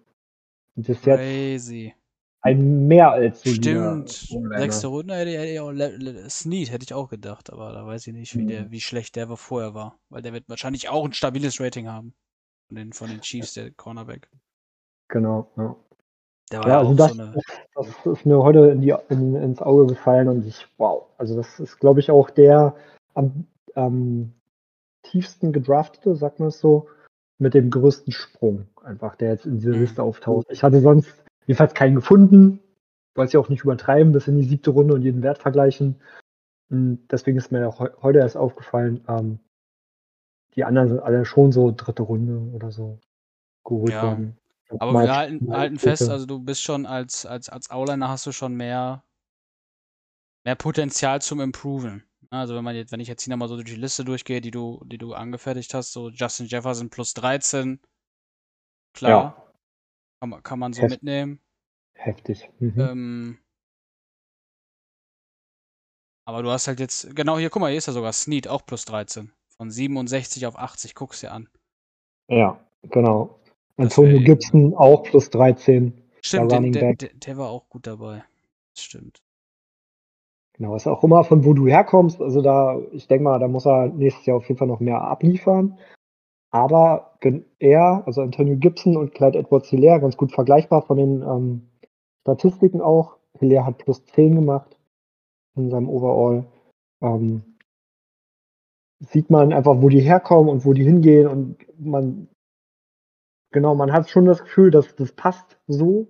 Und ist Crazy. jetzt ein mehr als Stimmt. Sechste Runde hätte ich auch Snead hätte ich auch gedacht, aber da weiß ich nicht, wie mhm. der, wie schlecht der vorher war. Weil der wird wahrscheinlich auch ein stabiles Rating haben. Von den, von den Chiefs, der Cornerback. Genau, ja. Der war ja, also das, so eine... das, ist mir heute in die, in, ins Auge gefallen und ich, wow, also das ist, glaube ich, auch der am, am tiefsten gedraftete, sagt man es so, mit dem größten Sprung, einfach, der jetzt in dieser mhm. Liste auftaucht. Ich hatte sonst jedenfalls keinen gefunden. Wollte ich auch nicht übertreiben, bis in die siebte Runde und jeden Wert vergleichen. Und deswegen ist mir auch heute erst aufgefallen, ähm, die anderen sind alle schon so dritte Runde oder so geholt ja. worden. Aber wir halten, halten fest, also du bist schon als, als, als Auliner hast du schon mehr, mehr Potenzial zum Improven. Also wenn man jetzt, wenn ich jetzt hier nochmal so durch die Liste durchgehe, die du, die du angefertigt hast, so Justin Jefferson plus 13, klar. Ja. Kann man, kann man so Heft, mitnehmen. Heftig. Mhm. Ähm, aber du hast halt jetzt, genau hier, guck mal, hier ist ja sogar Snead, auch plus 13. Von 67 auf 80, guck's dir an. Ja, genau. Antonio Gibson auch plus 13. Stimmt, der, der, der, der, war auch gut dabei. Das stimmt. Genau, ist auch immer von wo du herkommst. Also da, ich denke mal, da muss er nächstes Jahr auf jeden Fall noch mehr abliefern. Aber er, also Antonio Gibson und Clyde Edwards Hilaire, ganz gut vergleichbar von den ähm, Statistiken auch. Hilaire hat plus 10 gemacht in seinem Overall. Ähm, sieht man einfach, wo die herkommen und wo die hingehen und man, genau, man hat schon das Gefühl, dass das passt so.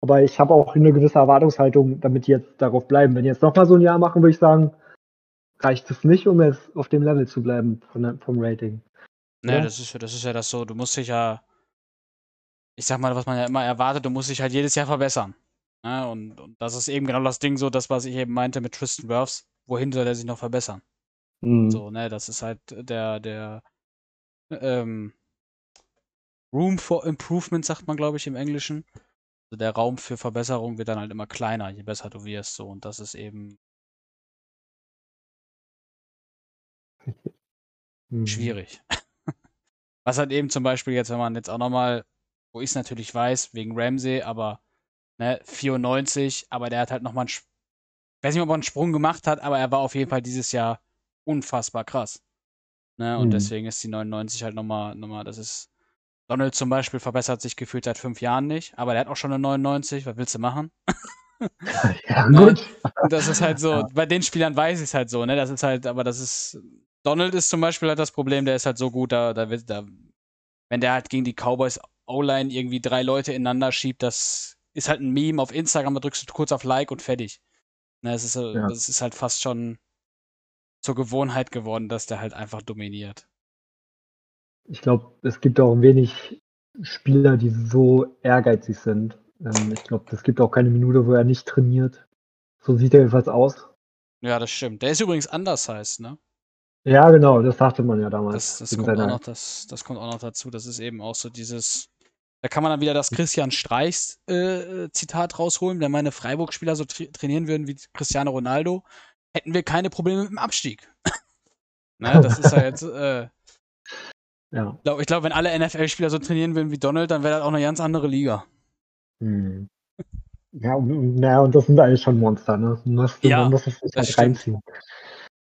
Aber ich habe auch eine gewisse Erwartungshaltung, damit die jetzt darauf bleiben. Wenn die jetzt nochmal so ein Jahr machen, würde ich sagen, reicht es nicht, um jetzt auf dem Level zu bleiben von, vom Rating. Ne, ja? das ist, das ist ja das so. Du musst dich ja, ich sag mal, was man ja immer erwartet, du musst dich halt jedes Jahr verbessern. Ne? Und, und das ist eben genau das Ding, so das, was ich eben meinte mit Tristan Wirfs. Wohin soll er sich noch verbessern? Mhm. So, ne, das ist halt der, der ähm, Room for Improvement, sagt man, glaube ich, im Englischen. Also der Raum für Verbesserung wird dann halt immer kleiner, je besser du wirst. So, und das ist eben mhm. schwierig. [LAUGHS] Was halt eben zum Beispiel jetzt, wenn man jetzt auch nochmal, wo ich es natürlich weiß, wegen Ramsey, aber ne, 94, aber der hat halt nochmal einen, ich weiß nicht, ob er einen Sprung gemacht hat, aber er war auf jeden Fall dieses Jahr unfassbar krass. Ne, und mhm. deswegen ist die 99 halt nochmal, nochmal, das ist, Donald zum Beispiel verbessert sich gefühlt seit fünf Jahren nicht, aber der hat auch schon eine 99, was willst du machen? [LAUGHS] ja, ne? gut. Das ist halt so, ja. bei den Spielern weiß ich es halt so, ne? Das ist halt, aber das ist, Donald ist zum Beispiel halt das Problem, der ist halt so gut, da, da wird, da, wenn der halt gegen die Cowboys O-Line irgendwie drei Leute ineinander schiebt, das ist halt ein Meme auf Instagram, da drückst du kurz auf Like und fertig. Ne, es ist, ja. das ist halt fast schon zur Gewohnheit geworden, dass der halt einfach dominiert. Ich glaube, es gibt auch wenig Spieler, die so ehrgeizig sind. Ähm, ich glaube, es gibt auch keine Minute, wo er nicht trainiert. So sieht er jedenfalls aus. Ja, das stimmt. Der ist übrigens anders heißt, ne? Ja, genau, das sagte man ja damals. Das, das, kommt, auch noch, das, das kommt auch noch dazu. Das ist eben auch so dieses. Da kann man dann wieder das Christian Streichs äh, Zitat rausholen, wenn meine Freiburg-Spieler so tra trainieren würden wie Cristiano Ronaldo, hätten wir keine Probleme mit dem Abstieg. [LAUGHS] ne, das ist halt. Äh, ja. Ich glaube, wenn alle NFL-Spieler so trainieren würden wie Donald, dann wäre das auch eine ganz andere Liga. Hm. [LAUGHS] Ja, naja, und das sind eigentlich schon Monster, ne? Muss, ja, man muss es das halt reinziehen.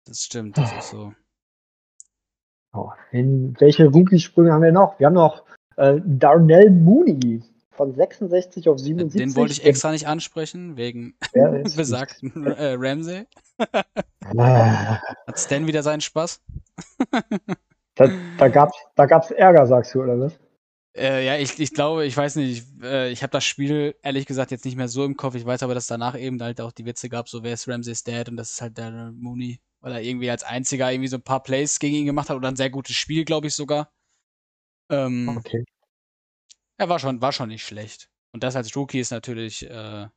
Das stimmt, das ist so. Oh, in welche Rookie-Sprünge haben wir noch? Wir haben noch äh, Darnell Mooney von 66 auf 77. Den wollte ich extra nicht ansprechen, wegen [LAUGHS] [LAUGHS] besagten äh, Ramsey. Hat Stan wieder seinen Spaß? Da, da gab es da gab's Ärger, sagst du, oder was? Äh, ja, ich, ich glaube, ich weiß nicht, ich, äh, ich habe das Spiel ehrlich gesagt jetzt nicht mehr so im Kopf. Ich weiß aber, dass danach eben halt auch die Witze gab, so wer ist Ramsey's Dad und das ist halt der Mooney, weil er irgendwie als einziger irgendwie so ein paar Plays gegen ihn gemacht hat oder ein sehr gutes Spiel, glaube ich sogar. Ähm, okay. Er war schon, war schon nicht schlecht. Und das als Rookie ist natürlich äh,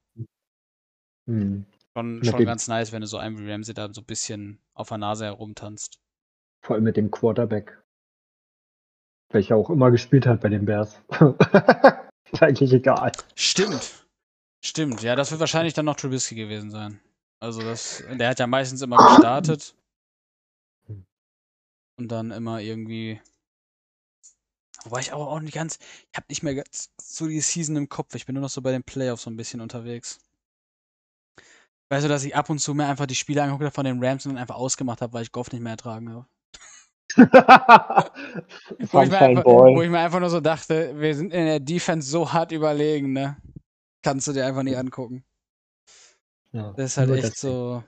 hm. schon, schon ganz nice, wenn du so einem wie Ramsey da so ein bisschen auf der Nase herumtanzt. Vor allem mit dem Quarterback. Welcher auch immer gespielt hat bei den Bears. [LAUGHS] ist eigentlich egal. Stimmt. Stimmt. Ja, das wird wahrscheinlich dann noch Trubisky gewesen sein. Also das, der hat ja meistens immer gestartet. Und dann immer irgendwie. Wobei ich aber auch nicht ganz. Ich habe nicht mehr so die Season im Kopf. Ich bin nur noch so bei den Playoffs so ein bisschen unterwegs. Weißt du, dass ich ab und zu mir einfach die Spiele angeguckt habe von den Rams und dann einfach ausgemacht habe, weil ich Goff nicht mehr ertragen habe. [LAUGHS] wo, ich einfach, wo, ich mir einfach, nur so dachte, wir sind in der Defense so hart überlegen, ne? Kannst du dir einfach nicht angucken. Ja, das ist halt echt so.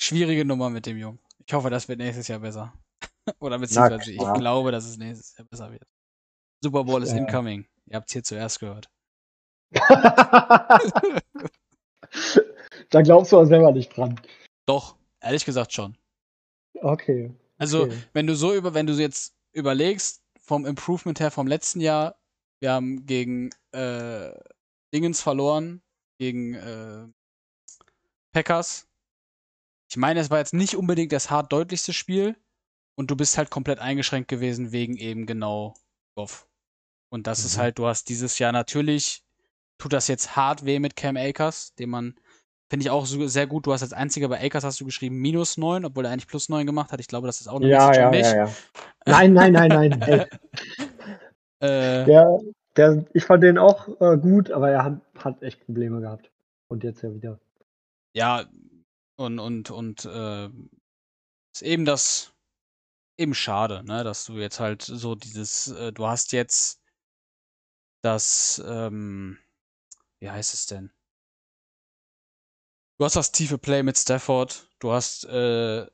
Schwierige Nummer mit dem Jungen. Ich hoffe, das wird nächstes Jahr besser. [LAUGHS] Oder beziehungsweise ich glaube, dass es nächstes Jahr besser wird. Super Bowl ist ja. incoming. Ihr habt es hier zuerst gehört. [LAUGHS] da glaubst du auch selber nicht dran. Doch, ehrlich gesagt schon. Okay. Also, okay. wenn du so über, wenn du jetzt überlegst, vom Improvement her vom letzten Jahr, wir haben gegen äh, Dingens verloren, gegen äh, Packers. Ich meine, es war jetzt nicht unbedingt das hart deutlichste Spiel und du bist halt komplett eingeschränkt gewesen wegen eben genau Goff. Und das mhm. ist halt, du hast dieses Jahr natürlich, tut das jetzt hart weh mit Cam Akers, den man Finde ich auch so sehr gut. Du hast als einziger bei Akers hast du geschrieben minus 9, obwohl er eigentlich plus 9 gemacht hat. Ich glaube, das ist auch eine ja, ja, ja, ja. Nein, nein, nein, nein. [LAUGHS] Hey. äh, der, der, ich fand den auch äh, gut, aber er hat, hat echt Probleme gehabt. Und jetzt ja wieder. Ja, und, und, und äh, ist eben das eben schade, ne, dass du jetzt halt so dieses, äh, du hast jetzt das, ähm, wie heißt es denn? Du hast das tiefe Play mit Stafford. Du hast, äh,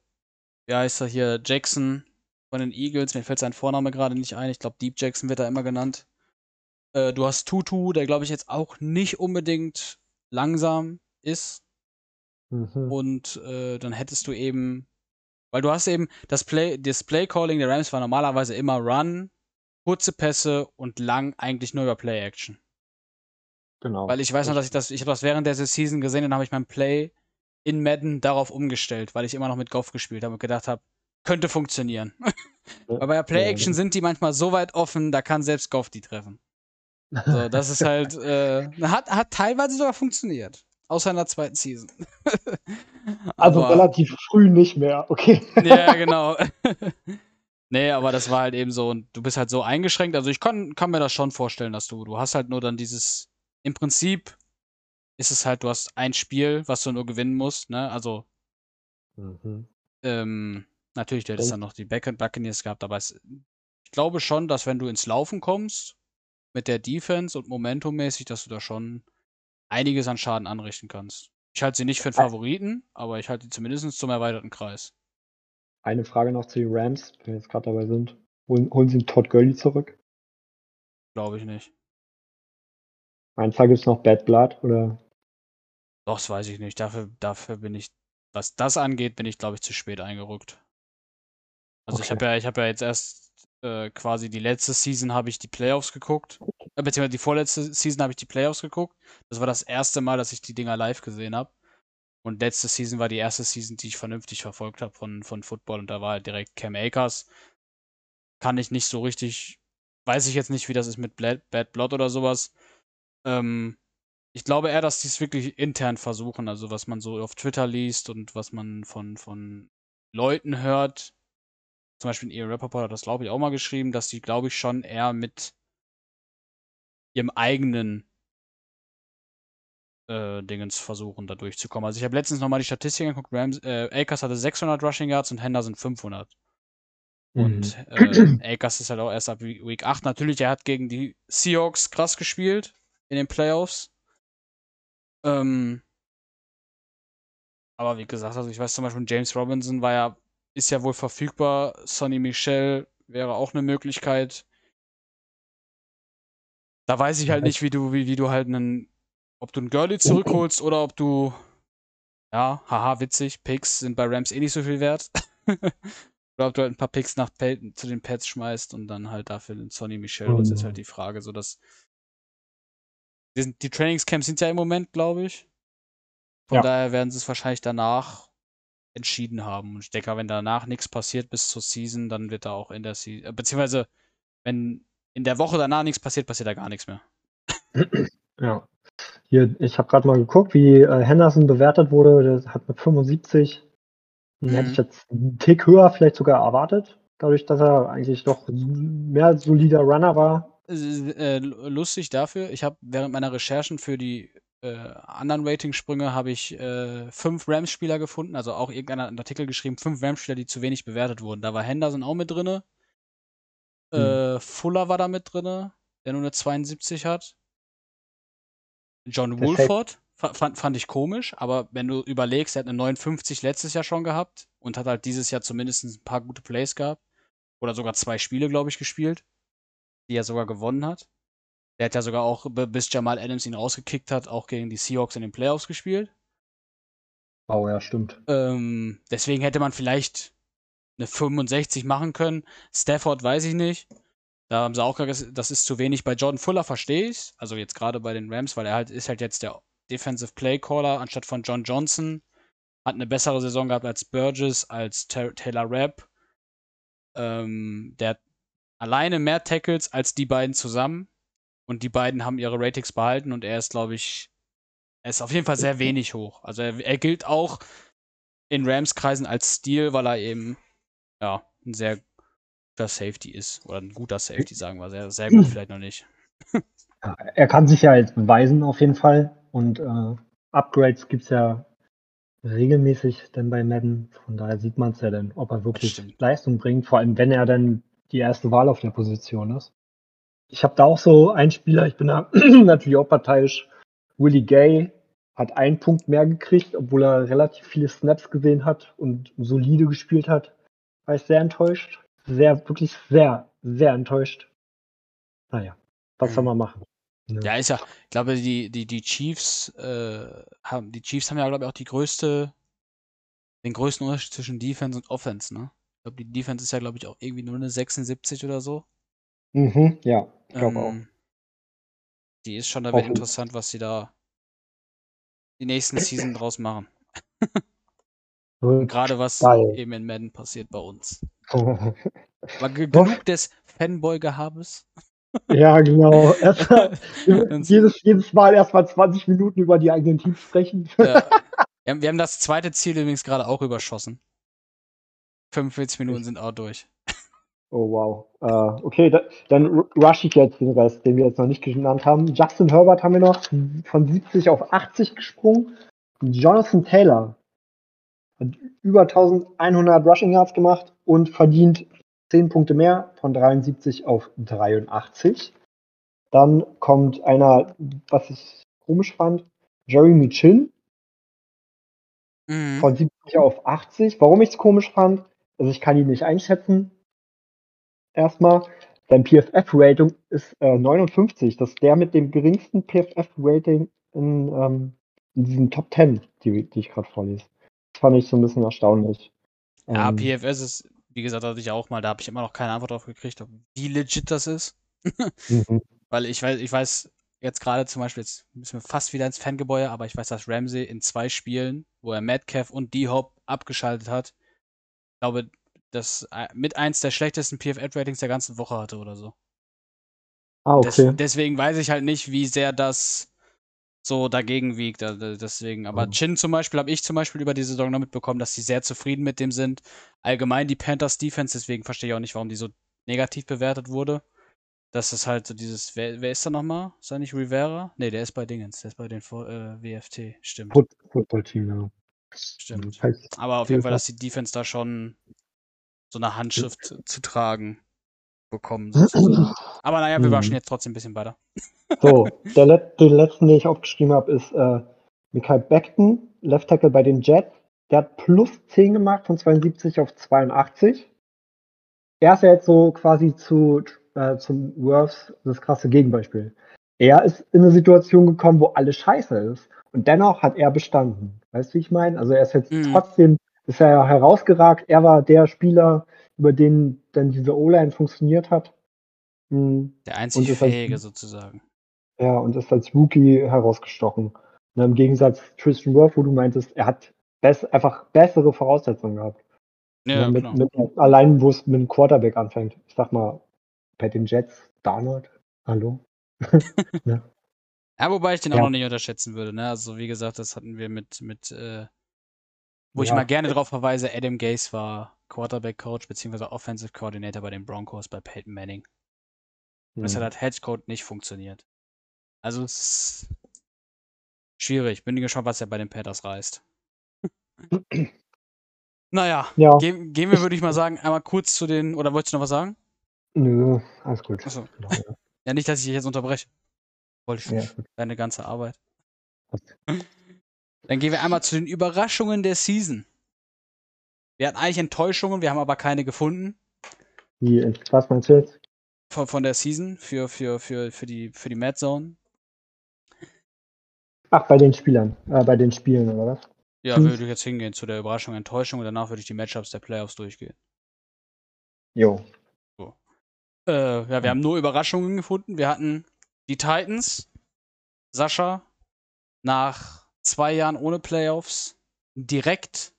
wie heißt er hier, Jackson von den Eagles. Mir fällt sein Vorname gerade nicht ein. Ich glaube, Deep Jackson wird da immer genannt. Äh, du hast Tutu, der glaube ich jetzt auch nicht unbedingt langsam ist. Mhm. Und äh, dann hättest du eben, weil du hast eben das Play, das Play Calling der Rams war normalerweise immer Run, kurze Pässe und lang eigentlich nur über Play Action. Genau. Weil ich weiß noch, dass ich das, ich habe das während der Season gesehen, dann habe ich mein Play in Madden darauf umgestellt, weil ich immer noch mit Golf gespielt habe und gedacht habe, könnte funktionieren. [LAUGHS] Aber bei Play Action sind die manchmal so weit offen, da kann selbst Golf die treffen. So, das ist halt, [LAUGHS] äh, hat, hat teilweise sogar funktioniert. Außer in der zweiten Season. [LAUGHS] also relativ früh nicht mehr, okay. ja, genau. nee, aber das war halt eben so, und du bist halt so eingeschränkt. Also ich kann, kann mir das schon vorstellen, dass du, du hast halt nur dann dieses, im Prinzip ist es halt, du hast ein Spiel, was du nur gewinnen musst, ne? Also, mhm. ähm, natürlich, du hättest dann noch die Back Buccaneers gehabt, aber es, ich glaube schon, dass wenn du ins Laufen kommst, mit der Defense und momentummäßig, dass du da schon einiges an Schaden anrichten kannst. Ich halte sie nicht für einen Favoriten, aber ich halte sie zumindest zum erweiterten Kreis. Eine Frage noch zu den Rams, wenn wir jetzt gerade dabei sind. Holen, holen sie Todd Gurley zurück? Glaube ich nicht. Meinst du, gibt es noch Bad Blood oder? Doch, das weiß ich nicht. Dafür, dafür bin ich, was das angeht, bin ich, glaube ich, zu spät eingerückt. Also okay. ich habe ja, ich habe ja jetzt erst äh, quasi die letzte Season habe ich die Playoffs geguckt. Äh, beziehungsweise die vorletzte Season habe ich die Playoffs geguckt. Das war das erste Mal, dass ich die Dinger live gesehen habe. Und letzte Season war die erste Season, die ich vernünftig verfolgt habe von, von Football und da war halt direkt Cam Akers. Kann ich nicht so richtig, weiß ich jetzt nicht, wie das ist mit Bad Blood oder sowas. Ähm, ich glaube eher, dass die es wirklich intern versuchen, also was man so auf Twitter liest und was man von, von Leuten hört. Zum Beispiel Ian Rappaport hat das, glaube ich, auch mal geschrieben, dass die, glaube ich, schon eher mit ihrem eigenen äh, Dingens versuchen, da durchzukommen. Also ich habe letztens nochmal die Statistik geguckt, Rams, äh, Akers hatte 600 Rushing Yards und Henderson 500. Und mhm. äh, Akers ist halt auch erst ab Week 8. Natürlich, er hat gegen die Seahawks krass gespielt in den Playoffs. Ähm, aber wie gesagt, also ich weiß zum Beispiel, James Robinson war ja, ist ja wohl verfügbar. Sonny Michel wäre auch eine Möglichkeit. Da weiß ich halt nicht, wie du, wie, wie du halt einen, ob du einen Gurley zurückholst oder ob du, ja, haha, witzig, Picks sind bei Rams eh nicht so viel wert. [LAUGHS] oder ob du halt ein paar Picks nach zu den Pets schmeißt und dann halt dafür den Sonny Michel. Das ist halt die Frage, so dass die, die Trainingscamps sind ja im Moment, glaube ich. Von ja. daher werden sie es wahrscheinlich danach entschieden haben. Und ich denke, wenn danach nichts passiert bis zur Season, dann wird da auch in der Season, äh, beziehungsweise wenn in der Woche danach nichts passiert, passiert da gar nichts mehr. Ja. Hier, ich habe gerade mal geguckt, wie äh, Henderson bewertet wurde. Der hat mit 75. Mhm. Hätte ich jetzt einen Tick höher vielleicht sogar erwartet, dadurch, dass er eigentlich doch mehr solider Runner war äh, lustig dafür, ich habe während meiner Recherchen für die äh, anderen Ratingsprünge habe ich äh, fünf Rams-Spieler gefunden, also auch irgendeiner einen Artikel geschrieben, fünf Rams-Spieler, die zu wenig bewertet wurden. Da war Henderson auch mit drin. Hm. Fuller war da mit drin, der nur eine 72 hat. John Woolford fand, fand ich komisch, aber wenn du überlegst, er hat eine 59 letztes Jahr schon gehabt und hat halt dieses Jahr zumindest ein paar gute Plays gehabt. Oder sogar zwei Spiele, glaube ich, gespielt die er sogar gewonnen hat. Der hat ja sogar auch, bis Jamal Adams ihn rausgekickt hat, auch gegen die Seahawks in den Playoffs gespielt. Oh ja, stimmt. Ähm, deswegen hätte man vielleicht eine 65 machen können. Stafford weiß ich nicht. Da haben sie auch gesagt, das ist zu wenig. Bei Jordan Fuller verstehe ich Also jetzt gerade bei den Rams, weil er halt ist halt jetzt der Defensive Play Caller anstatt von John Johnson. Hat eine bessere Saison gehabt als Burgess, als Taylor Rapp. Ähm, der hat alleine mehr Tackles als die beiden zusammen. Und die beiden haben ihre Ratings behalten und er ist, glaube ich, er ist auf jeden Fall sehr wenig hoch. Also er, er gilt auch in Rams-Kreisen als Stil, weil er eben ja ein sehr guter Safety ist. Oder ein guter Safety, sagen wir. Sehr, sehr gut [CLEARS THROAT] vielleicht noch nicht. Ja, er kann sich ja jetzt beweisen, auf jeden Fall. Und äh, Upgrades gibt es ja regelmäßig dann bei Madden. Von daher sieht man es ja dann, ob er wirklich Leistung bringt. Vor allem, wenn er dann die erste Wahl auf der Position ist. Ich habe da auch so einen Spieler, ich bin da [CLEARS THROAT] natürlich auch parteiisch. Willie Gay hat einen Punkt mehr gekriegt, obwohl er relativ viele Snaps gesehen hat und solide gespielt hat. War ich sehr enttäuscht. Sehr, wirklich sehr, sehr enttäuscht. Naja, Was soll man machen? Ja, ist ja, ich glaube, die, die, die Chiefs, äh, haben, die Chiefs haben ja, glaube ich, auch die größte, den größten Unterschied zwischen Defense und Offense, ne? Ich glaube, die Defense ist ja, glaube ich, auch irgendwie nur eine 76 oder so. Mhm, ja, ich glaube auch. Ähm, die ist schon, da Offen- interessant, was sie da die nächsten Season draus machen. Gerade was Geil. eben in Madden passiert bei uns. [LAUGHS] Ge genug des Fanboy-Gehabes. ja, genau. [LAUGHS] Jedes, jedes Mal erstmal 20 Minuten über die eigenen Teams sprechen. Ja. [LAUGHS] Wir, haben, wir haben das zweite Ziel übrigens gerade auch überschossen. 45 Minuten sind auch durch. Oh wow. Äh, okay, da, dann ru- rush ich jetzt den Rest, den wir jetzt noch nicht genannt haben. Justin Herbert haben wir noch von 70 auf 80 gesprungen. Jonathan Taylor hat über 1100 Rushing Yards gemacht und verdient 10 Punkte mehr von 73 auf 83. Dann kommt einer, was ich komisch fand, Jeremy Chin Mhm. von 70 auf 80. Warum ich es komisch fand, also ich kann ihn nicht einschätzen. Erstmal, sein PFF-Rating ist äh, 59. Das ist der mit dem geringsten PFF-Rating in, ähm, in diesen Top 10, die, die ich gerade vorlese. Das fand ich so ein bisschen erstaunlich. Ja, Ähm, PFS ist, wie gesagt, hatte ich auch mal, da habe ich immer noch keine Antwort drauf gekriegt, wie legit das ist. mhm. [LAUGHS] Weil ich weiß, ich weiß jetzt gerade zum Beispiel, jetzt müssen wir fast wieder ins Fangebäude, aber ich weiß, dass Ramsey in zwei Spielen, wo er Metcalf und D-Hop abgeschaltet hat, glaube, das äh, mit eins der schlechtesten PFF-Ratings der ganzen Woche hatte oder so. Ah, Des, okay. deswegen weiß ich halt nicht, wie sehr das so dagegen wiegt. Also deswegen, aber Mhm. Chin zum Beispiel habe ich zum Beispiel über die Saison noch mitbekommen, dass sie sehr zufrieden mit dem sind. Allgemein die Panthers Defense, deswegen verstehe ich auch nicht, warum die so negativ bewertet wurde. Das ist halt so dieses, wer, wer ist da nochmal? Ist da nicht Rivera? Nee, der ist bei Dingens, der ist bei den äh, WFT, stimmt. Foot Football-Team, ja. Stimmt. Aber auf jeden Fall, dass die Defense da schon so eine Handschrift zu tragen bekommen, [CLEARS THROAT] sozusagen. Aber naja, wir Mhm. waschen jetzt trotzdem ein bisschen weiter. So, [LAUGHS] der, Let den letzten, den ich aufgeschrieben habe, ist äh, Mikael Beckton, Left Tackle bei den Jets. Der hat plus 10 gemacht von 72 auf 82. Er ist ja jetzt so quasi zu, äh, zum Worths das krasse Gegenbeispiel. Er ist in eine Situation gekommen, wo alles scheiße ist. Und dennoch hat er bestanden. Weißt du, wie ich meine? Also er ist jetzt Mhm. trotzdem, ist er ja herausgeragt. Er war der Spieler, über den dann diese O-Line funktioniert hat. Mhm. Der einzig das heißt- Fähige sozusagen. Ja, und ist als Rookie herausgestochen. Und Im Gegensatz zu Tristan Wirth, wo du meintest, er hat bess einfach bessere Voraussetzungen gehabt. Ja, mit, genau. mit, allein, wo es mit dem Quarterback anfängt. Ich sag mal, bei den Jets, Darnold, hallo? [LAUGHS] Ja, wobei ich den auch Ja. noch nicht unterschätzen würde. Ne? Also wie gesagt, das hatten wir mit, mit äh, wo ich Ja. mal gerne drauf verweise, Adam Gase war Quarterback-Coach bzw. Offensive Coordinator bei den Broncos bei Peyton Manning. Und es hat Hm. halt Headcoach nicht funktioniert. Also es ist schwierig. Bin gespannt, was er bei den Panthers reißt. [CLEARS THROAT] naja, Ja, gehen, gehen wir, würde ich mal sagen, einmal kurz zu den, oder wolltest du noch was sagen? nö, alles gut. Achso. Genau, ja. [LAUGHS] Ja, nicht, dass ich dich jetzt unterbreche. Wollte ich Ja, deine ganze Arbeit. [LAUGHS] Dann gehen wir einmal zu den Überraschungen der Season. Wir hatten eigentlich Enttäuschungen, wir haben aber keine gefunden Wie, was meinst du jetzt? von, von der Season für, für, für, für die, für die Mad Zone. Ach, bei den Spielern, äh, bei den Spielen, oder was? Ja, Hm. würde ich jetzt hingehen zu der Überraschung, Enttäuschung und danach würde ich die Matchups der Playoffs durchgehen. Jo. Äh, ja, wir haben nur Überraschungen gefunden. Wir hatten die Titans, Sascha, nach zwei Jahren ohne Playoffs direkt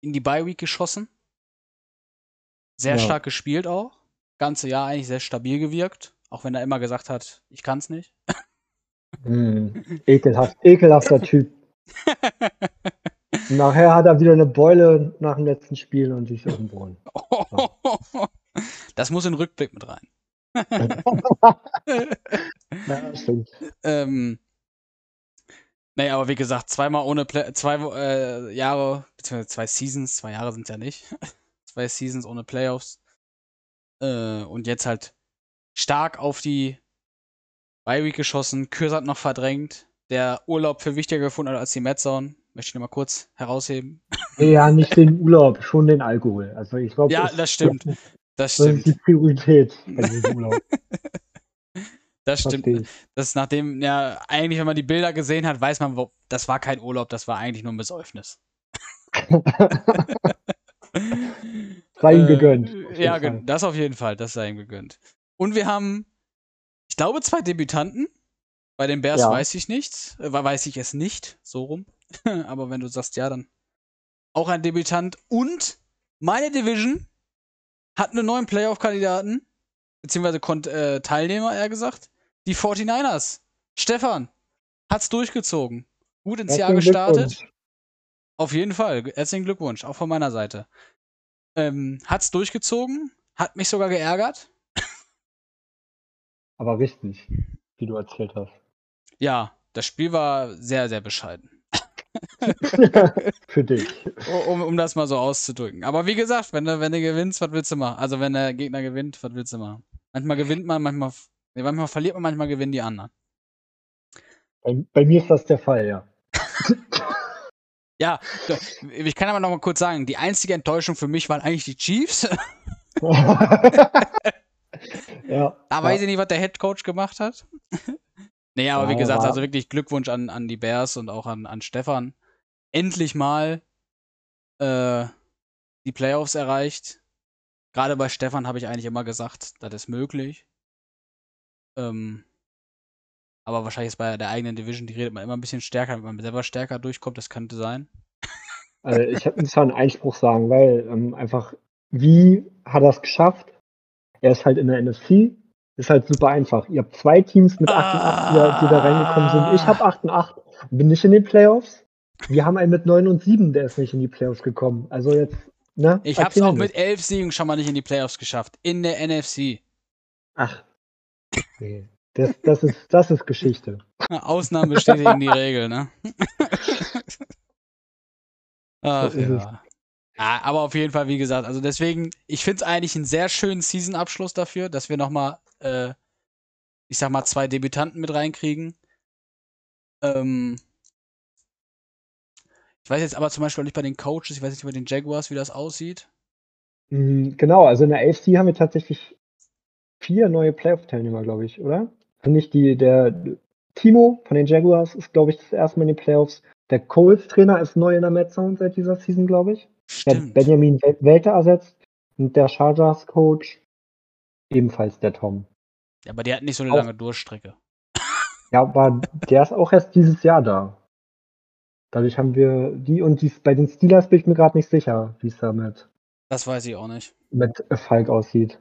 in die Bye Week geschossen. Sehr Ja. stark gespielt auch. Ganze Jahr eigentlich sehr stabil gewirkt. Auch wenn er immer gesagt hat, ich kann's nicht. Hm. Ekelhaft, ekelhafter [LAUGHS] Typ. Nachher hat er wieder eine Beule nach dem letzten Spiel und sich auf den Boden. [LAUGHS] Das muss in den Rückblick mit rein. [LAUGHS] Ja, stimmt. Ähm, naja, aber wie gesagt, zweimal ohne Play zwei äh, Jahre, beziehungsweise zwei Seasons, zwei Jahre sind ja nicht. [LAUGHS] zwei Seasons ohne Playoffs. Äh, und jetzt halt stark auf die Bye Week geschossen, Kürsat noch verdrängt, der Urlaub für wichtiger gefunden hat als die Metzone. Möchte ich nur mal kurz herausheben. Ja, nicht den Urlaub, schon den Alkohol. Also ich glaube, Ja, das stimmt. Das Das ist stimmt. die Priorität bei diesem [LAUGHS] Urlaub. Das stimmt. Verstehe. Das nachdem, ja, eigentlich, wenn man die Bilder gesehen hat, weiß man, wo, das war kein Urlaub, das war eigentlich nur ein Besäufnis. [LAUGHS] Sei ihm Äh, gegönnt. jeden Ja, Fall. das auf jeden Fall, das sei ihm gegönnt. Und wir haben, ich glaube, zwei Debütanten. Bei den Bears Ja. weiß ich nichts, äh, weiß ich es nicht, so rum. [LAUGHS] Aber wenn du sagst ja, dann auch ein Debütant. Und meine Division hat einen neuen Playoff-Kandidaten, beziehungsweise Kon äh, Teilnehmer, eher gesagt. Die 49ers. Stefan hat's durchgezogen. Gut ins Jahr gestartet. Auf jeden Fall. Herzlichen Glückwunsch, auch von meiner Seite. Ähm, hat's durchgezogen, hat mich sogar geärgert. [LAUGHS] Aber richtig, wie du erzählt hast. Ja, das Spiel war sehr, sehr bescheiden. [LAUGHS] Für dich. Um, um das mal so auszudrücken. Aber wie gesagt, wenn du, wenn du gewinnst, was willst du machen? Also wenn der Gegner gewinnt, was willst du machen? Manchmal gewinnt man, manchmal, nee, manchmal verliert man, manchmal gewinnen die anderen. Bei, bei mir ist das der Fall, ja. [LAUGHS] Ja, ich kann aber noch mal kurz sagen, die einzige Enttäuschung für mich waren eigentlich die Chiefs. [LAUGHS] [LAUGHS] ja. Da weiß ich nicht, was der Head Coach gemacht hat. nee, aber Ja, wie gesagt, also wirklich Glückwunsch an, an die Bears und auch an, an Stefan. Endlich mal äh, die Playoffs erreicht. Gerade bei Stefan habe ich eigentlich immer gesagt, das ist möglich. Ähm, aber wahrscheinlich ist bei der eigenen Division, die redet man immer ein bisschen stärker, wenn man selber stärker durchkommt, das könnte sein. [LAUGHS] Also ich muss zwar einen Einspruch sagen, weil ähm, einfach, wie hat er es geschafft? Er ist halt in der NFC, ist halt super einfach. Ihr habt zwei Teams mit 8 und 8, die, da- reingekommen sind. Ich habe 8 und 8, bin nicht in den Playoffs. Wir haben einen mit 9 und 7, der ist nicht in die Playoffs gekommen. Also jetzt, ne? Ich habe es auch mit elf Siegen schon mal nicht in die Playoffs geschafft. In der NFC. Ach. Nee. Das, das, ist, das ist Geschichte. [LAUGHS] Ausnahmen bestätigen die Regel, ne? [LAUGHS] Ach ja. ja. Aber auf jeden Fall, wie gesagt, also deswegen, ich finde es eigentlich einen sehr schönen Season-Abschluss dafür, dass wir nochmal, äh, ich sag mal, zwei Debütanten mit reinkriegen. Ähm, ich weiß jetzt aber zum Beispiel nicht bei den Coaches, ich weiß nicht bei den Jaguars, wie das aussieht. Mm, Genau, also in der AFC haben wir tatsächlich vier neue Playoff-Teilnehmer, glaube ich, oder? Also nicht die, der Timo von den Jaguars ist, glaube ich, das erste Mal in den Playoffs. Der Coles-Trainer ist neu in der Mad Zone seit dieser Season, glaube ich. Der hat. Benjamin Wel- Welter ersetzt und der Chargers-Coach ebenfalls der Tom. Ja, aber die hatten nicht so eine Auch- lange Durchstrecke. Ja, aber der ist auch erst dieses Jahr da. Dadurch haben wir die und dies, bei den Steelers bin ich mir gerade nicht sicher, wie es da mit, Das weiß ich auch nicht. mit Falk aussieht.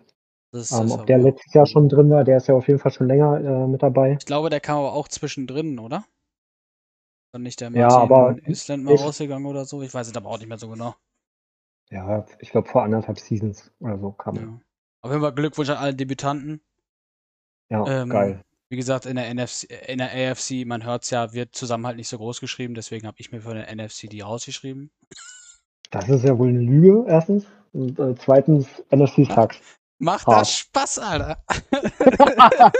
Das, Ähm, ob der letztes Jahr schon drin war, der ist ja auf jeden Fall schon länger äh, mit dabei. ich glaube, der kam aber auch zwischendrin, oder? Dann nicht der Ja, Martin aber Island mal ich- rausgegangen oder so. Ich weiß es aber auch nicht mehr so genau. Ja, ich glaube vor anderthalb Seasons oder so kam er. Ja. Auf jeden Fall Glückwunsch an alle Debütanten. Ja, Ähm, geil. Wie gesagt, in der, NFC, in der AFC, man hört es ja, wird Zusammenhalt nicht so groß geschrieben, deswegen habe ich mir für eine NFC die rausgeschrieben. Das ist ja wohl eine Lüge, erstens. Und äh, zweitens, NFC sucks. Macht Hart. das Spaß, Alter! [LAUGHS]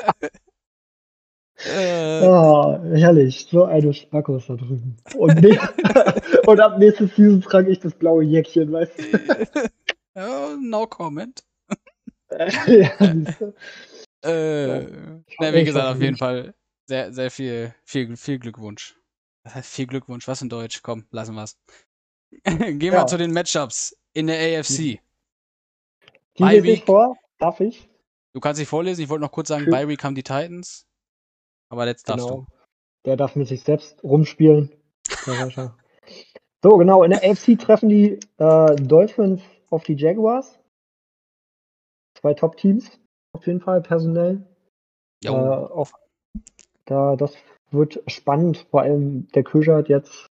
äh, Oh, herrlich. So eine Spackos da drüben. Und, ne [LAUGHS] und ab nächste Season trage ich das blaue Jäckchen, weißt du? [LAUGHS] oh, no comment. ja? Äh, Ja. na, wie gesagt, auf jeden. Fall sehr, sehr viel, viel, viel Glückwunsch. Das heißt viel Glückwunsch, was in Deutsch? Komm, lassen wir's. Gehen wir Ja. zu den Matchups in der AFC. Die Bye lese ich vor. Darf ich? Du kannst dich vorlesen, ich wollte noch kurz sagen, Schön. bei Week haben die Titans. Aber jetzt darfst Genau. du. Der darf mit sich selbst rumspielen. So, genau. In der AFC treffen die äh, Dolphins auf die Jaguars. Zwei Top-Teams. Auf jeden Fall personell. Jo. Äh, auch da, das wird spannend. Vor allem der Köger hat jetzt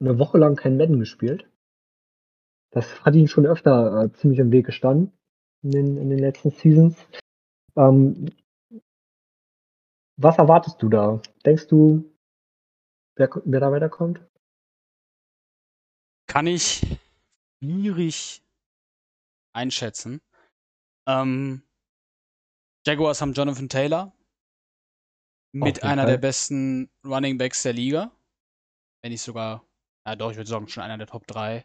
eine Woche lang kein Madden gespielt. Das hat ihm schon öfter äh, ziemlich im Weg gestanden in den, in den letzten Seasons. Ähm, was erwartest du da? Denkst du, wer, wer da weiterkommt? Kann ich schwierig einschätzen. Ähm, Jaguars haben Jonathan Taylor. Mit einer Fall. der besten Running Backs der Liga. Wenn nicht sogar, ja doch, ich würde sagen, schon einer der Top 3.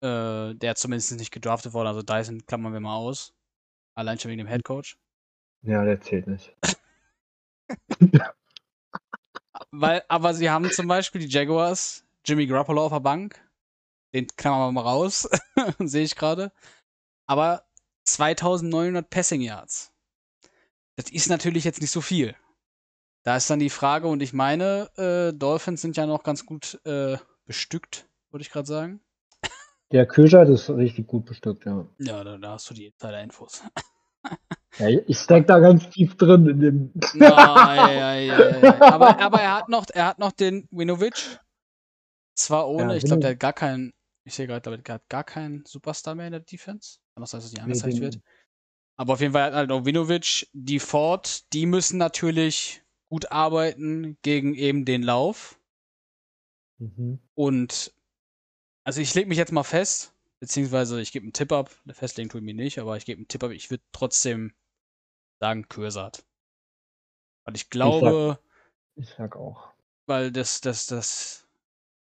Äh, der zumindest nicht gedraftet worden, also Dyson klammern wir mal aus. Allein schon wegen dem Head Coach. Ja, der zählt nicht. [LAUGHS] Weil, aber sie haben zum Beispiel die Jaguars, Jimmy Garoppolo auf der Bank. Den klammern wir mal raus. [LAUGHS] Sehe ich gerade. Aber 2900 Passing Yards. Das ist natürlich jetzt nicht so viel. Da ist dann die Frage, und ich meine, äh, Dolphins sind ja noch ganz gut äh, bestückt, würde ich gerade sagen. Der Köcher ist richtig gut bestückt, ja. Ja, da, da hast du die Insider-Infos. ja. Ich steck da ganz tief drin in dem. ja, ja, ja, [LAUGHS] aber, aber er hat noch, er hat noch den Winovic. Zwar ohne, ich glaube, der hat gar keinen, ich sehe gerade, der hat gar keinen Superstar mehr in der Defense. Kann auch sein, dass es nicht angezeigt nee, wird. Aber auf jeden Fall hat halt auch Winovic, die Ford, die müssen natürlich gut arbeiten gegen eben den Lauf. Mhm. Und also ich lege mich jetzt mal fest, beziehungsweise ich gebe einen Tipp ab. Festlegen tue ich mir nicht, aber ich gebe einen Tipp ab. Ich würde trotzdem sagen Kürsat. Weil ich glaube. Ich sag, ich sag auch. Weil das, das, das.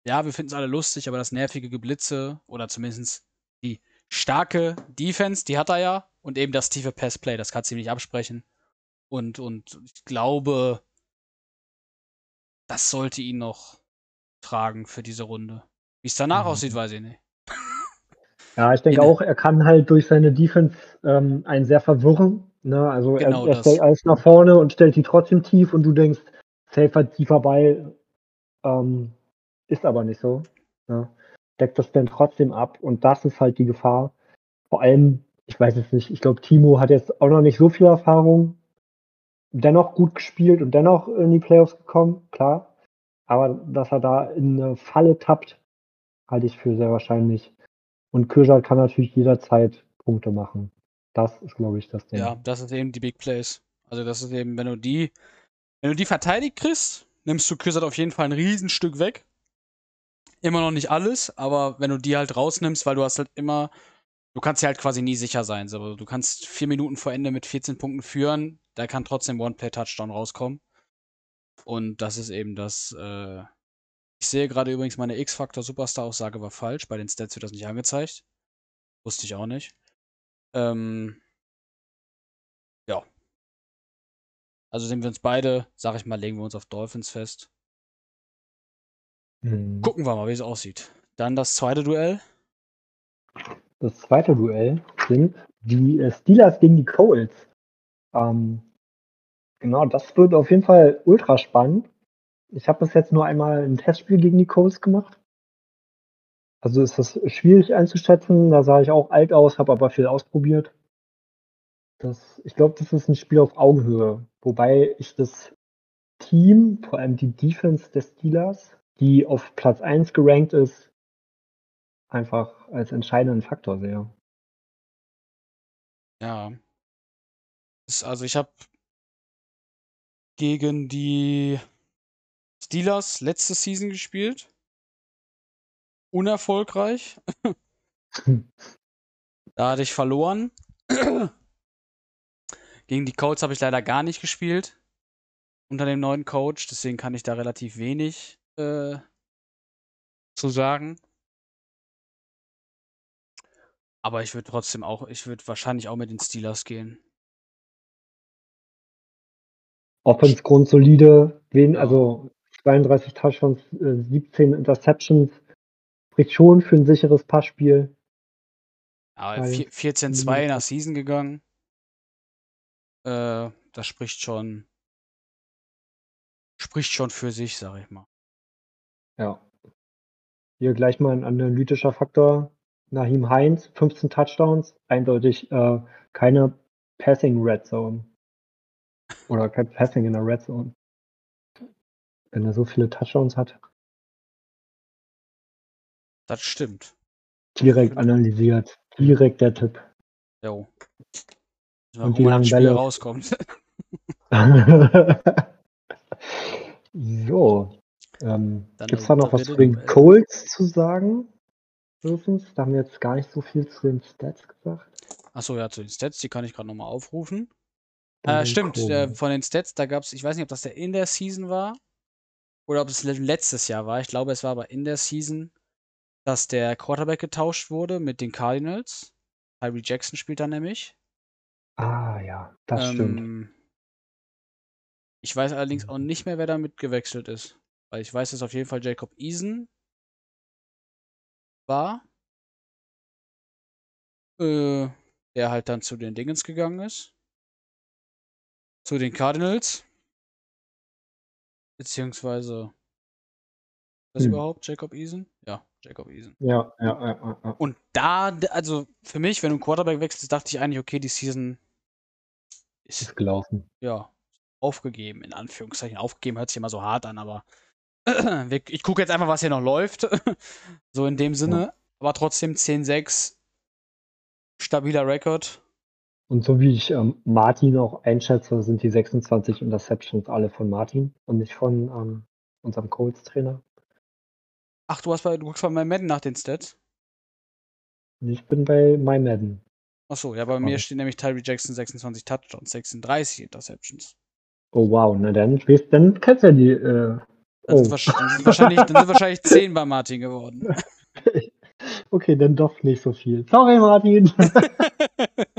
Ja, wir finden es alle lustig, aber das nervige Geblitze oder zumindest die starke Defense, die hat er ja. Und eben das tiefe Passplay, das kannst du ihm nicht absprechen. Und, und ich glaube, das sollte ihn noch tragen für diese Runde. Wie es danach mhm. aussieht, weiß ich nicht. [LAUGHS] Ja, ich denke auch, er kann halt durch seine Defense ähm, einen sehr verwirren. Ne? Also genau er, er stellt alles nach vorne und stellt die trotzdem tief und du denkst, safer, tiefer Ball ähm, ist aber nicht so. Ne? Deckt das dann trotzdem ab und das ist halt die Gefahr. Vor allem, ich weiß es nicht, ich glaube, Timo hat jetzt auch noch nicht so viel Erfahrung. Dennoch gut gespielt und dennoch in die Playoffs gekommen, klar. Aber dass er da in eine Falle tappt, halte ich für sehr wahrscheinlich. Und Köjal kann natürlich jederzeit Punkte machen. Das ist, glaube ich, das Ding. Ja, das ist eben die Big Plays. Also das ist eben, wenn du die, wenn du die verteidigt kriegst, nimmst du Küssert auf jeden Fall ein Riesenstück weg. Immer noch nicht alles, aber wenn du die halt rausnimmst, weil du hast halt immer, du kannst ja halt quasi nie sicher sein. So, du kannst vier Minuten vor Ende mit 14 Punkten führen, da kann trotzdem One-Play-Touchdown rauskommen. Und das ist eben das, äh, ich sehe gerade übrigens, meine X-Factor-Superstar-Aussage war falsch. Bei den Stats wird das nicht angezeigt. Wusste ich auch nicht. Ähm, ja. Also sind wir uns beide, sag ich mal, legen wir uns auf Dolphins fest. Hm. Gucken wir mal, wie es aussieht. Dann das zweite Duell. Das zweite Duell sind die äh, Steelers gegen die Colts. Ähm, genau, das wird auf jeden Fall ultra spannend. Ich habe bis jetzt nur einmal ein Testspiel gegen die Colts gemacht. Also ist das schwierig einzuschätzen. Da sah ich auch alt aus, habe aber viel ausprobiert. Das, ich glaube, das ist ein Spiel auf Augenhöhe. Wobei ich das Team, vor allem die Defense des Steelers, die auf Platz 1 gerankt ist, einfach als entscheidenden Faktor sehe. Ja. Also ich habe gegen die Steelers letzte Season gespielt. Unerfolgreich. [LAUGHS] da hatte ich verloren. [CLEARS THROAT] Gegen die Colts habe ich leider gar nicht gespielt. Unter dem neuen Coach. Deswegen kann ich da relativ wenig äh, zu sagen. Aber ich würde trotzdem auch, ich würde wahrscheinlich auch mit den Steelers gehen. Offense grundsolide, wen, also 32 Touchdowns, 17 äh, Interceptions. Spricht schon für ein sicheres Passspiel. Aber 14-2 nach Season gegangen. Äh, das spricht schon spricht schon für sich, sag ich mal. Ja. Hier gleich mal ein analytischer Faktor. Nahim Heinz, 15 Touchdowns, eindeutig äh, keine Passing Red Zone. Oder kein Passing in der Red Zone wenn er so viele Touchdowns hat. Das stimmt. Direkt analysiert. Direkt der Tipp. Jo. Und wie lange Bälle rauskommt. [LAUGHS] so. Ähm, Gibt es da noch was zu den Colts zu sagen? Da haben wir jetzt gar nicht so viel zu den Stats gesagt. Achso, ja, zu den Stats, die kann ich gerade nochmal aufrufen. Äh, stimmt, äh, von den Stats, da gab es, ich weiß nicht, ob das der in der Season war oder ob es letztes Jahr war. Ich glaube, es war aber in der Season, dass der Quarterback getauscht wurde mit den Cardinals. Tyree Jackson spielt da nämlich. Ah ja, das stimmt. Ähm, ich weiß allerdings auch nicht mehr, wer damit gewechselt ist. Weil ich weiß, dass auf jeden Fall Jacob Eason war. Äh, der halt dann zu den Dingens gegangen ist. Zu den Cardinals. Beziehungsweise. Was Hm. überhaupt? Jacob Eason? Ja, Jacob Eason. Ja, ja, ja, ja, ja. Und da, also für mich, wenn du einen Quarterback wechselst, dachte ich eigentlich, okay, die Season ist Ist gelaufen. ja aufgegeben, in Anführungszeichen. Aufgegeben hört sich immer so hart an, aber [CLEARS THROAT] ich gucke jetzt einfach, was hier noch läuft. [LAUGHS] so in dem Sinne. Aber trotzdem 10-6, stabiler Rekord. Und so wie ich ähm, Martin auch einschätze, sind die 26 Interceptions alle von Martin und nicht von ähm, unserem Colts-Trainer. Ach, du hast bei, du guckst bei meinem Madden nach den Stats. Ich bin bei MyMadden. Achso, ja, bei mir Aber- steht nämlich Tyree Jackson 26 Touchdowns, 36 Interceptions. Oh wow, na dann, dann kennst du ja die. Äh, oh. dann, sind wahrscheinlich, dann sind wahrscheinlich [LAUGHS] 10 bei Martin geworden. [LAUGHS] okay, dann doch nicht so viel. Sorry, Martin. [LAUGHS]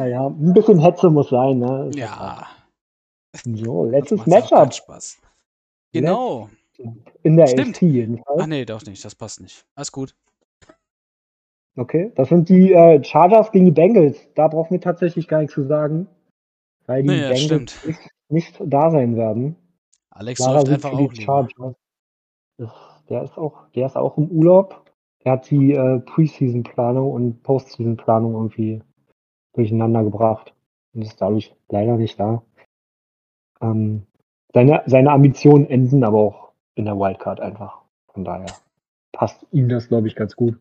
naja, ein bisschen Hetze muss sein, ne? Ja. So, letztes Matchup Spaß. Genau. in der Stimmt. AFC jedenfalls. Ach nee, doch nicht, das passt nicht. Alles gut. Okay, das sind die äh, Chargers gegen die Bengals. Da brauchen wir tatsächlich gar nichts zu sagen, weil die das Bengals nicht, nicht da sein werden. Alex Klarer läuft einfach auch. Chargers. Ist- Der ist auch, der ist auch im Urlaub. Der hat die äh, Preseason-Planung und Postseason-Planung irgendwie durcheinander gebracht und ist dadurch leider nicht da. Ähm, seine, seine Ambitionen enden aber auch in der Wildcard einfach. Von daher passt ihm das, glaube ich, ganz gut.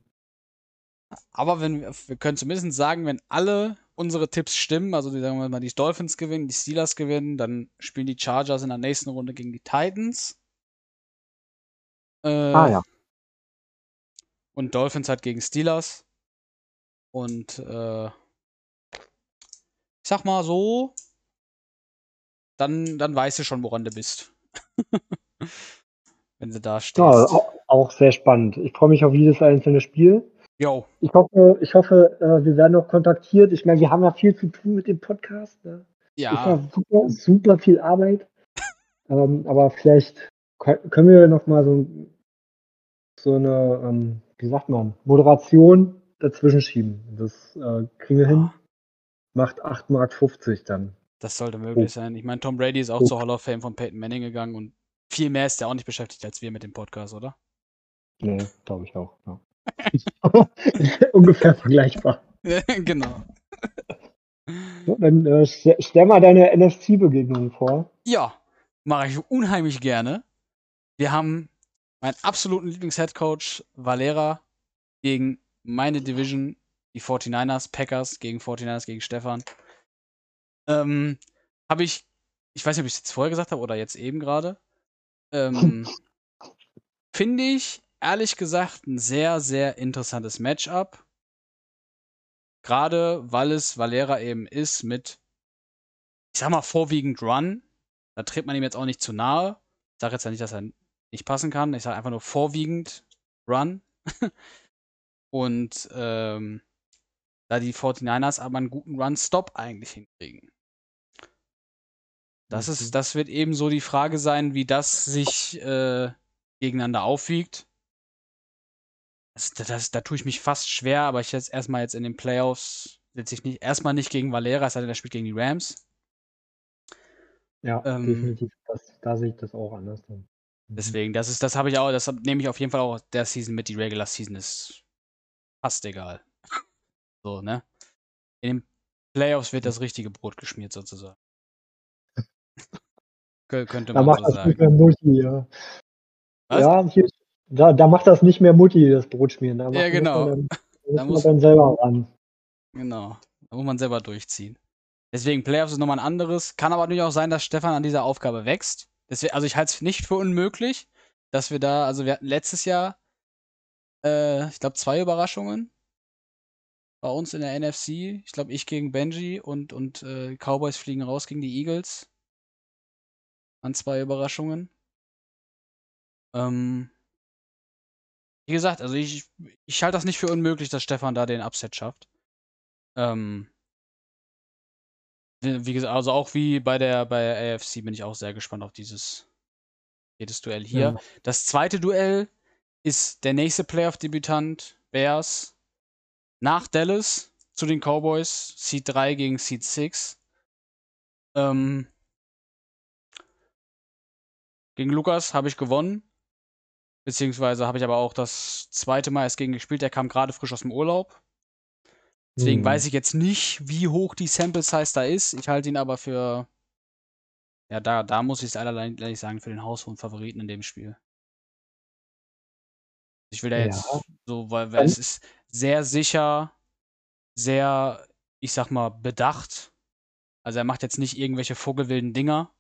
Aber wenn wir, wir können zumindest sagen, wenn alle unsere Tipps stimmen, also die, sagen wir mal, die Dolphins gewinnen, die Steelers gewinnen, dann spielen die Chargers in der nächsten Runde gegen die Titans. Äh, Ah ja. Und Dolphins halt gegen Steelers. Und äh, ich sag mal so, dann, dann weißt du schon, woran du bist. [LAUGHS] Wenn du da stehst. Ja, auch, auch sehr spannend. Ich freue mich auf jedes einzelne Spiel. Jo, Ich hoffe, ich hoffe, äh, wir werden noch kontaktiert. Ich meine, wir haben ja viel zu tun mit dem Podcast. Ne? Ist ja, ja super, super viel Arbeit. [LAUGHS] ähm, aber vielleicht kö- können wir noch mal so, so eine, ähm, wie sagt man, Moderation dazwischen schieben. Das äh, kriegen wir hin. Macht 8,50 Mark dann. das sollte möglich sein. Ich meine, Tom Brady ist auch Oh. zur Hall of Fame von Peyton Manning gegangen und viel mehr ist er auch nicht beschäftigt als wir mit dem Podcast, oder? Nee, glaube ich auch. Ja. [LAUGHS] Ungefähr vergleichbar. [LAUGHS] genau. So, dann äh, stell, stell mal deine NFC-Begegnung vor. Ja, mache ich unheimlich gerne. Wir haben meinen absoluten Lieblings-Headcoach Valera gegen meine Division, die 49ers, Packers gegen 49ers gegen Stefan. Ähm, habe ich, ich weiß nicht, ob ich es jetzt vorher gesagt habe oder jetzt eben gerade. Ähm, [LAUGHS] Finde ich, ehrlich gesagt, ein sehr, sehr interessantes Matchup. Gerade weil es Valera eben ist mit, ich sag mal, vorwiegend Run. Da tritt man ihm jetzt auch nicht zu nahe. Ich sage jetzt ja nicht, dass er nicht passen kann. Ich sage einfach nur vorwiegend Run. [LAUGHS] Und ähm, da die 49ers aber einen guten Run-Stop eigentlich hinkriegen. Das, Mhm. ist, das wird eben so die Frage sein, wie das sich äh, gegeneinander aufwiegt. Das, das, da tue ich mich fast schwer, aber ich jetzt erstmal jetzt in den Playoffs setze ich nicht erstmal nicht gegen Valera, es sei denn, der spielt gegen die Rams. Ja, Ähm, definitiv. Das, da sehe ich das auch anders. Dann. Mhm. Deswegen, das ist, das habe ich auch, das nehme ich auf jeden Fall auch der Season mit. Die Regular Season ist fast egal. So, ne? In den Playoffs wird das richtige Brot geschmiert, sozusagen. [LAUGHS] Kö- Könnte Da man macht so das nicht sagen. mehr Multi, ja. Was? Ja, hier, da, da macht das nicht mehr Multi, das Brotschmieren. Da Ja, genau. Dann, da Da muss muss- man dann selber ran. Genau. Da muss man selber durchziehen. Deswegen, Playoffs ist nochmal ein anderes. Kann aber natürlich auch sein, dass Stefan an dieser Aufgabe wächst. Deswegen, also ich halte es nicht für unmöglich, dass wir da, also wir hatten letztes Jahr, äh, ich glaube, zwei Überraschungen bei uns in der NFC. Ich glaube, ich gegen Benji und, und äh, Cowboys fliegen raus gegen die Eagles. An zwei Überraschungen. Ähm, wie gesagt, also ich, ich halte das nicht für unmöglich, dass Stefan da den Upset schafft. Ähm, Wie gesagt, also auch wie bei der, bei AFC bin ich auch sehr gespannt auf dieses jedes Duell hier. Ja. Das zweite Duell ist der nächste Playoff-Debütant, Bears, nach Dallas zu den Cowboys, Seed 3 gegen Seed 6. Ähm, gegen Lukas habe ich gewonnen. Beziehungsweise habe ich aber auch das zweite Mal erst gegen gespielt. Der kam gerade frisch aus dem Urlaub. Deswegen Hm. weiß ich jetzt nicht, wie hoch die Sample Size da ist. Ich halte ihn aber für. Ja, da, da muss ich es ehrlich sagen, für den haushohen Favoriten in dem Spiel. Ich will da Ja. jetzt so, weil, weil es ist sehr sicher, sehr, ich sag mal, bedacht. Also er macht jetzt nicht irgendwelche vogelwilden Dinger,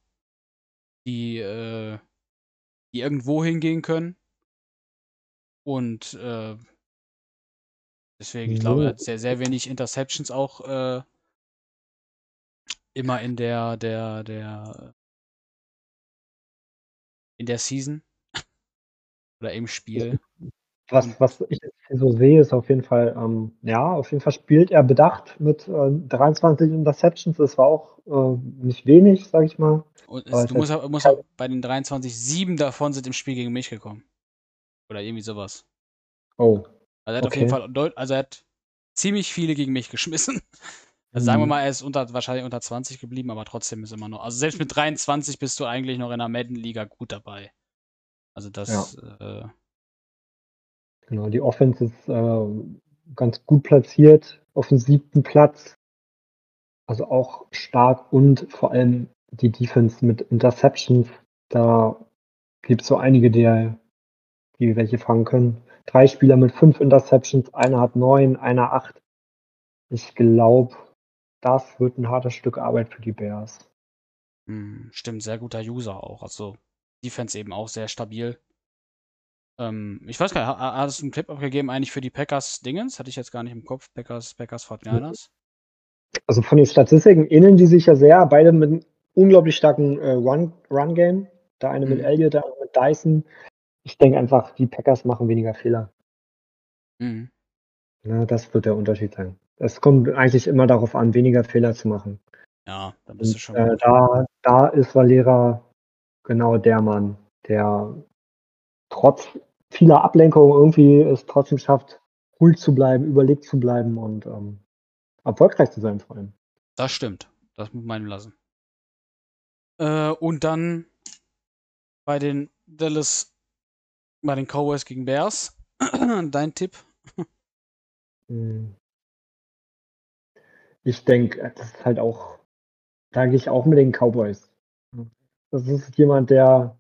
die, äh, die irgendwo hingehen können. Und äh, deswegen, ich glaube, er hat sehr, sehr wenig Interceptions auch äh, immer in der, der, der, in der Season. [LAUGHS] Oder im Spiel. Was, was ich so sehe, ist auf jeden Fall, ähm, ja, auf jeden Fall spielt er bedacht mit äh, 23 Interceptions. Das war auch äh, nicht wenig, sag ich mal. Und es, du musst, musst auch bei den 23, sieben davon sind im Spiel gegen mich gekommen. Oder irgendwie sowas. Oh. Also er hat auf jeden Okay. Fall, deut- also er hat ziemlich viele gegen mich [LAUGHS] geschmissen. Also sagen wir Mhm. mal, er ist unter, wahrscheinlich unter 20 geblieben, aber trotzdem ist immer noch. Also selbst mit 23 bist du eigentlich noch in der Madden-Liga gut dabei. Also das, äh, Genau, die Offense ist äh, ganz gut platziert auf dem siebten Platz. Also auch stark und vor allem die Defense mit Interceptions. Da gibt es so einige, die, die welche fangen können. Drei Spieler mit fünf Interceptions, einer hat neun, einer acht. Ich glaube, das wird ein hartes Stück Arbeit für die Bears. mh, stimmt, sehr guter User auch. Also Defense eben auch sehr stabil. Ähm, ich weiß gar nicht, ha- hat es einen Clip abgegeben eigentlich für die Packers Dingens? Hatte ich jetzt gar nicht im Kopf. Packers, Packers 49ers. Also von den Statistiken ähneln die sich ja sehr, beide mit einem unglaublich starken äh, Run- Run-Game. der eine mit Mhm. Elliott, der andere mit Dyson. Ich denke einfach, die Packers machen weniger Fehler. Mhm. Ja, das wird der Unterschied sein. Es kommt eigentlich immer darauf an, weniger Fehler zu machen. Ja, da bist du Und, schon äh, da, da ist Valera genau der Mann, der trotz vieler Ablenkungen irgendwie es trotzdem schafft, ruhig zu bleiben, überlegt zu bleiben und ähm, erfolgreich zu sein vor allem. Das stimmt. Das muss man lassen. Äh, und dann bei den Dallas, bei den Cowboys gegen Bears. [CLEARS THROAT] Dein Tipp? Hm. Ich denke, das ist halt auch, da gehe ich auch mit den Cowboys. Das ist jemand, der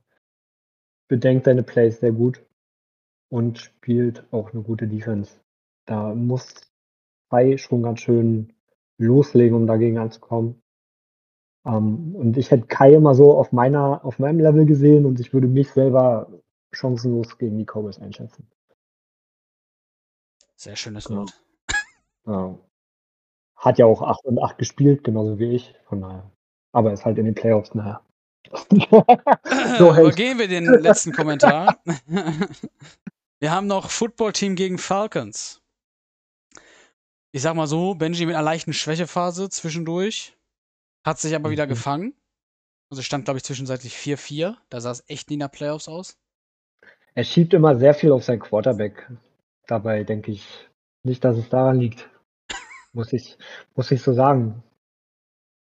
bedenkt seine Plays sehr gut und spielt auch eine gute Defense. Da muss Kai schon ganz schön loslegen, um dagegen anzukommen. Ähm, und ich hätte Kai immer so auf meiner, auf meinem Level gesehen und ich würde mich selber chancenlos gegen die Cowboys einschätzen. Sehr schönes Genau. Wort. Ja. Hat ja auch 8 und 8 gespielt, genauso wie ich. Von daher. Aber ist halt in den Playoffs, naja. [LAUGHS] [LAUGHS] So. Übergehen wir den letzten Kommentar. [LAUGHS] wir haben noch Football-Team gegen Falcons. Ich sag mal so, Benji mit einer leichten Schwächephase zwischendurch. Hat sich aber wieder Mhm. gefangen. Also stand, glaube ich, zwischenzeitlich 4-4. Da sah es echt nie in der Playoffs aus. er schiebt immer sehr viel auf seinen Quarterback. Dabei denke ich nicht, dass es daran liegt. [LAUGHS] Muss ich, muss ich so sagen.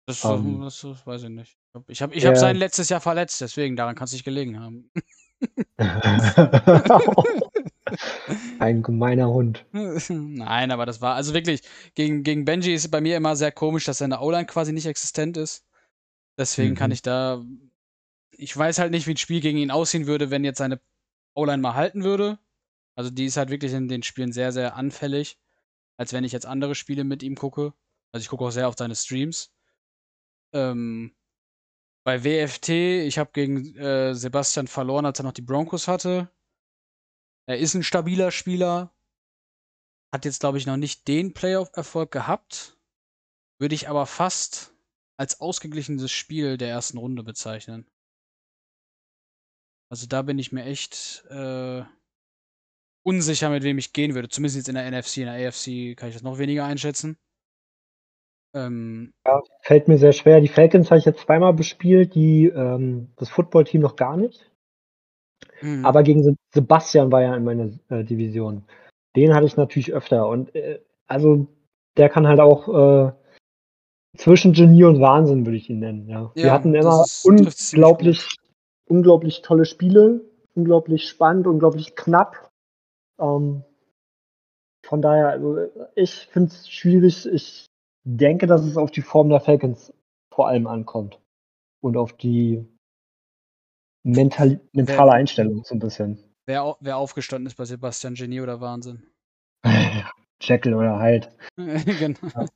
Das, Ähm. das, das weiß ich nicht. Ich habe ich hab Ja. seinen letztes Jahr verletzt, deswegen daran kann es nicht gelegen haben. [LAUGHS] [LAUGHS] Ein gemeiner Hund. [LAUGHS] Nein, aber das war, also wirklich, gegen, gegen Benji ist es bei mir immer sehr komisch, dass seine O-Line quasi nicht existent ist. Deswegen kann Mhm. ich da, ich weiß halt nicht, wie ein Spiel gegen ihn aussehen würde, wenn jetzt seine O-Line mal halten würde. Also die ist halt wirklich in den Spielen sehr, sehr anfällig, als wenn ich jetzt andere Spiele mit ihm gucke. Also ich gucke auch sehr auf seine Streams. Ähm, bei WFT, ich habe gegen äh, Sebastian verloren, als er noch die Broncos hatte. Er ist ein stabiler Spieler. Hat jetzt, glaube ich, noch nicht den Playoff-Erfolg gehabt. Würde ich aber fast als ausgeglichenes Spiel der ersten Runde bezeichnen. Also da bin ich mir echt äh, unsicher, mit wem ich gehen würde. Zumindest jetzt in der NFC. In der AFC kann ich das noch weniger einschätzen. Ähm, Ja, fällt mir sehr schwer. Die Falcons habe ich jetzt zweimal bespielt, die, ähm, das Footballteam noch gar nicht. mhm. Aber gegen Se Sebastian war ja in meiner äh, Division. Den hatte ich natürlich öfter. Und äh, also der kann halt auch äh, zwischen Genie und Wahnsinn, würde ich ihn nennen. Ja. Wir Ja, hatten das immer ist- unglaublich, unglaublich tolle Spiele, unglaublich spannend, unglaublich knapp. Ähm, von daher, also ich finde es schwierig. Ich denke, dass es auf die Form der Falcons vor allem ankommt. Und auf die mental, mentale Wer- Einstellung so ein bisschen. wer, wer aufgestanden ist bei Sebastian Genie oder Wahnsinn? [LAUGHS] Jekyll oder Hyde. [LAUGHS] genau.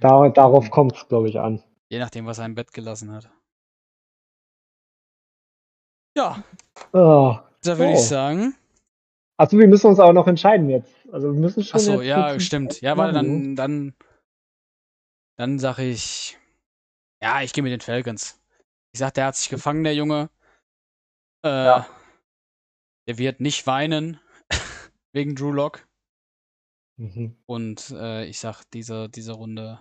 Da, darauf kommt es, glaube ich, an. Je nachdem, was er im Bett gelassen hat. Ja, Oh. da würde Oh. ich sagen. Achso, wir müssen uns aber noch entscheiden jetzt. Also wir müssen schon. Achso, ja, stimmt. Ja, warte, dann, dann, dann sage ich, ja, ich gehe mit den Falcons. Ich sag, der hat sich gefangen, der Junge. Äh, Ja. Der wird nicht weinen [LAUGHS] wegen Drew Lock. Mhm. Und äh, ich sag, diese, diese Runde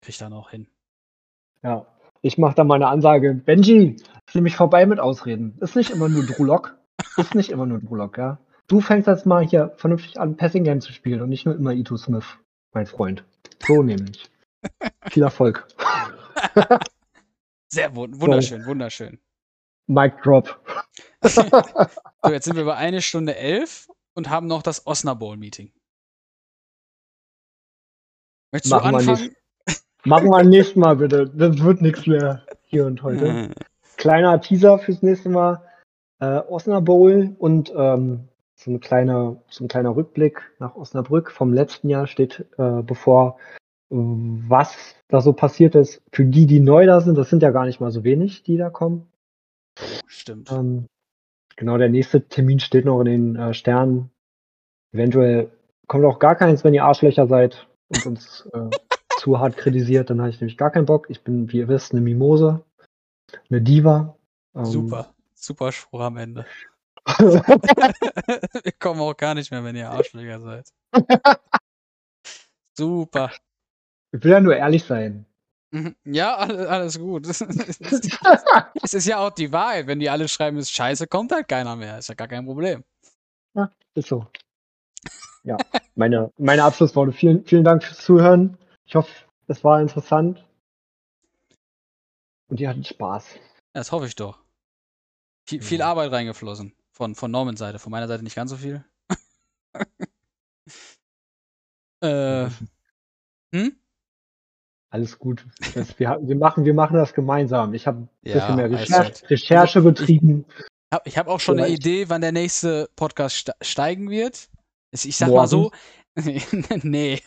kriegt er noch hin. Ja. Ich mache da mal eine Ansage. Benji, ist nämlich vorbei mit Ausreden. Ist nicht immer nur Drulok. Ist nicht immer nur Drulok, ja. Du fängst jetzt mal hier vernünftig an, Passing Game zu spielen und nicht nur immer Ito Smith, mein Freund. So nämlich. Viel Erfolg. [LAUGHS] Sehr wun wunderschön, wunderschön. Mic Drop. [LAUGHS] So, jetzt sind wir bei eine Stunde elf und haben noch das Osnabrück Bowl Meeting. Möchtest Machen du wir anfangen? Machen wir nächstes Mal bitte. Das wird nichts mehr hier und heute. [LAUGHS] kleiner Teaser fürs nächste Mal. Äh, Osnabrück und ähm, so, ein kleiner, so ein kleiner Rückblick nach Osnabrück vom letzten Jahr steht äh, bevor, was da so passiert ist. Für die, die neu da sind, das sind ja gar nicht mal so wenig, die da kommen. Stimmt. Ähm, genau, der nächste Termin steht noch in den äh, Sternen. Eventuell kommt auch gar keins, wenn ihr Arschlöcher seid und uns äh, [LAUGHS] zu hart kritisiert, dann habe ich nämlich gar keinen Bock. Ich bin, wie ihr wisst, eine Mimose, eine Diva. Ähm, Super. Super Spruch am Ende. [LAUGHS] wir kommen auch gar nicht mehr, wenn ihr Arschlöcher seid. [LAUGHS] Super. Ich will ja nur ehrlich sein. Mhm. Ja, alles, gut. [LAUGHS] es [LAUGHS] ist ja auch die Wahrheit. Wenn die alle schreiben, ist scheiße, kommt halt keiner mehr. Ist ja gar kein Problem. Ist so. Ja, meine, meine Abschlussworte. Vielen, vielen Dank fürs Zuhören. Ich hoffe, es war interessant. Und ihr hattet Spaß. Ja, das hoffe ich doch. Viel, viel Ja. Arbeit reingeflossen. Von, von Normans Seite. Von meiner Seite nicht ganz so viel. [LAUGHS] äh, hm? Alles gut. Das, wir, wir, machen, wir machen das gemeinsam. Ich habe ein Ja, bisschen mehr Recherche. Recherche Also, betrieben. Ich habe auch schon eine Vielleicht. Idee, wann der nächste Podcast ste steigen wird. Ich sag mal so. [LAUGHS] nee.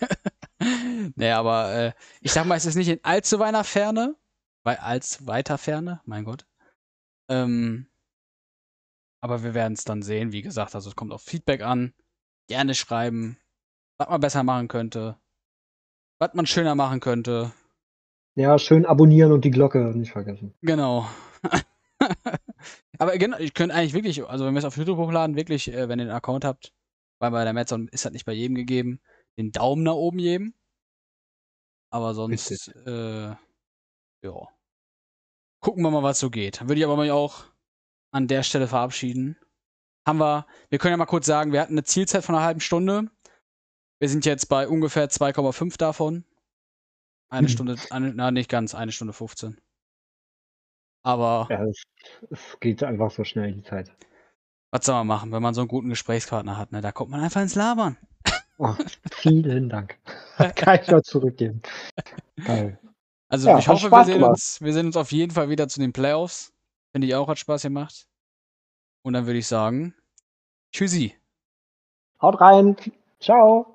[LAUGHS] nee, aber äh, ich sag mal, es ist nicht in allzu weiter Ferne. Weil als weiter Ferne, mein Gott. Ähm, aber wir werden es dann sehen. Wie gesagt, also es kommt auf Feedback an. Gerne schreiben, was man besser machen könnte. Was man schöner machen könnte. Ja, schön abonnieren und die Glocke nicht vergessen. Genau. [LAUGHS] Aber genau, ich könnte eigentlich wirklich, also wenn wir es auf YouTube hochladen, wirklich, äh, wenn ihr einen Account habt, weil bei der Metzon ist das nicht bei jedem gegeben, den Daumen nach oben geben. Aber sonst, äh, ja. Gucken wir mal, was so geht. Würde ich aber mal auch an der Stelle verabschieden. Haben wir, wir können ja mal kurz sagen, wir hatten eine Zielzeit von einer halben Stunde. Wir sind jetzt bei ungefähr 2,5 davon. Eine Hm. Stunde, eine, na nicht ganz, eine Stunde 15. Aber Ja, es, es geht einfach so schnell die Zeit. was soll man machen, wenn man so einen guten Gesprächspartner hat, ne? Da kommt man einfach ins Labern. Oh, vielen Dank. [LAUGHS] Kann ich nur zurückgeben. Geil. Also Ja, ich hoffe, wir sehen, uns, wir sehen uns auf jeden Fall wieder zu den Playoffs. Finde ich auch, hat Spaß gemacht. Und dann würde ich sagen, tschüssi. Haut rein. Ciao.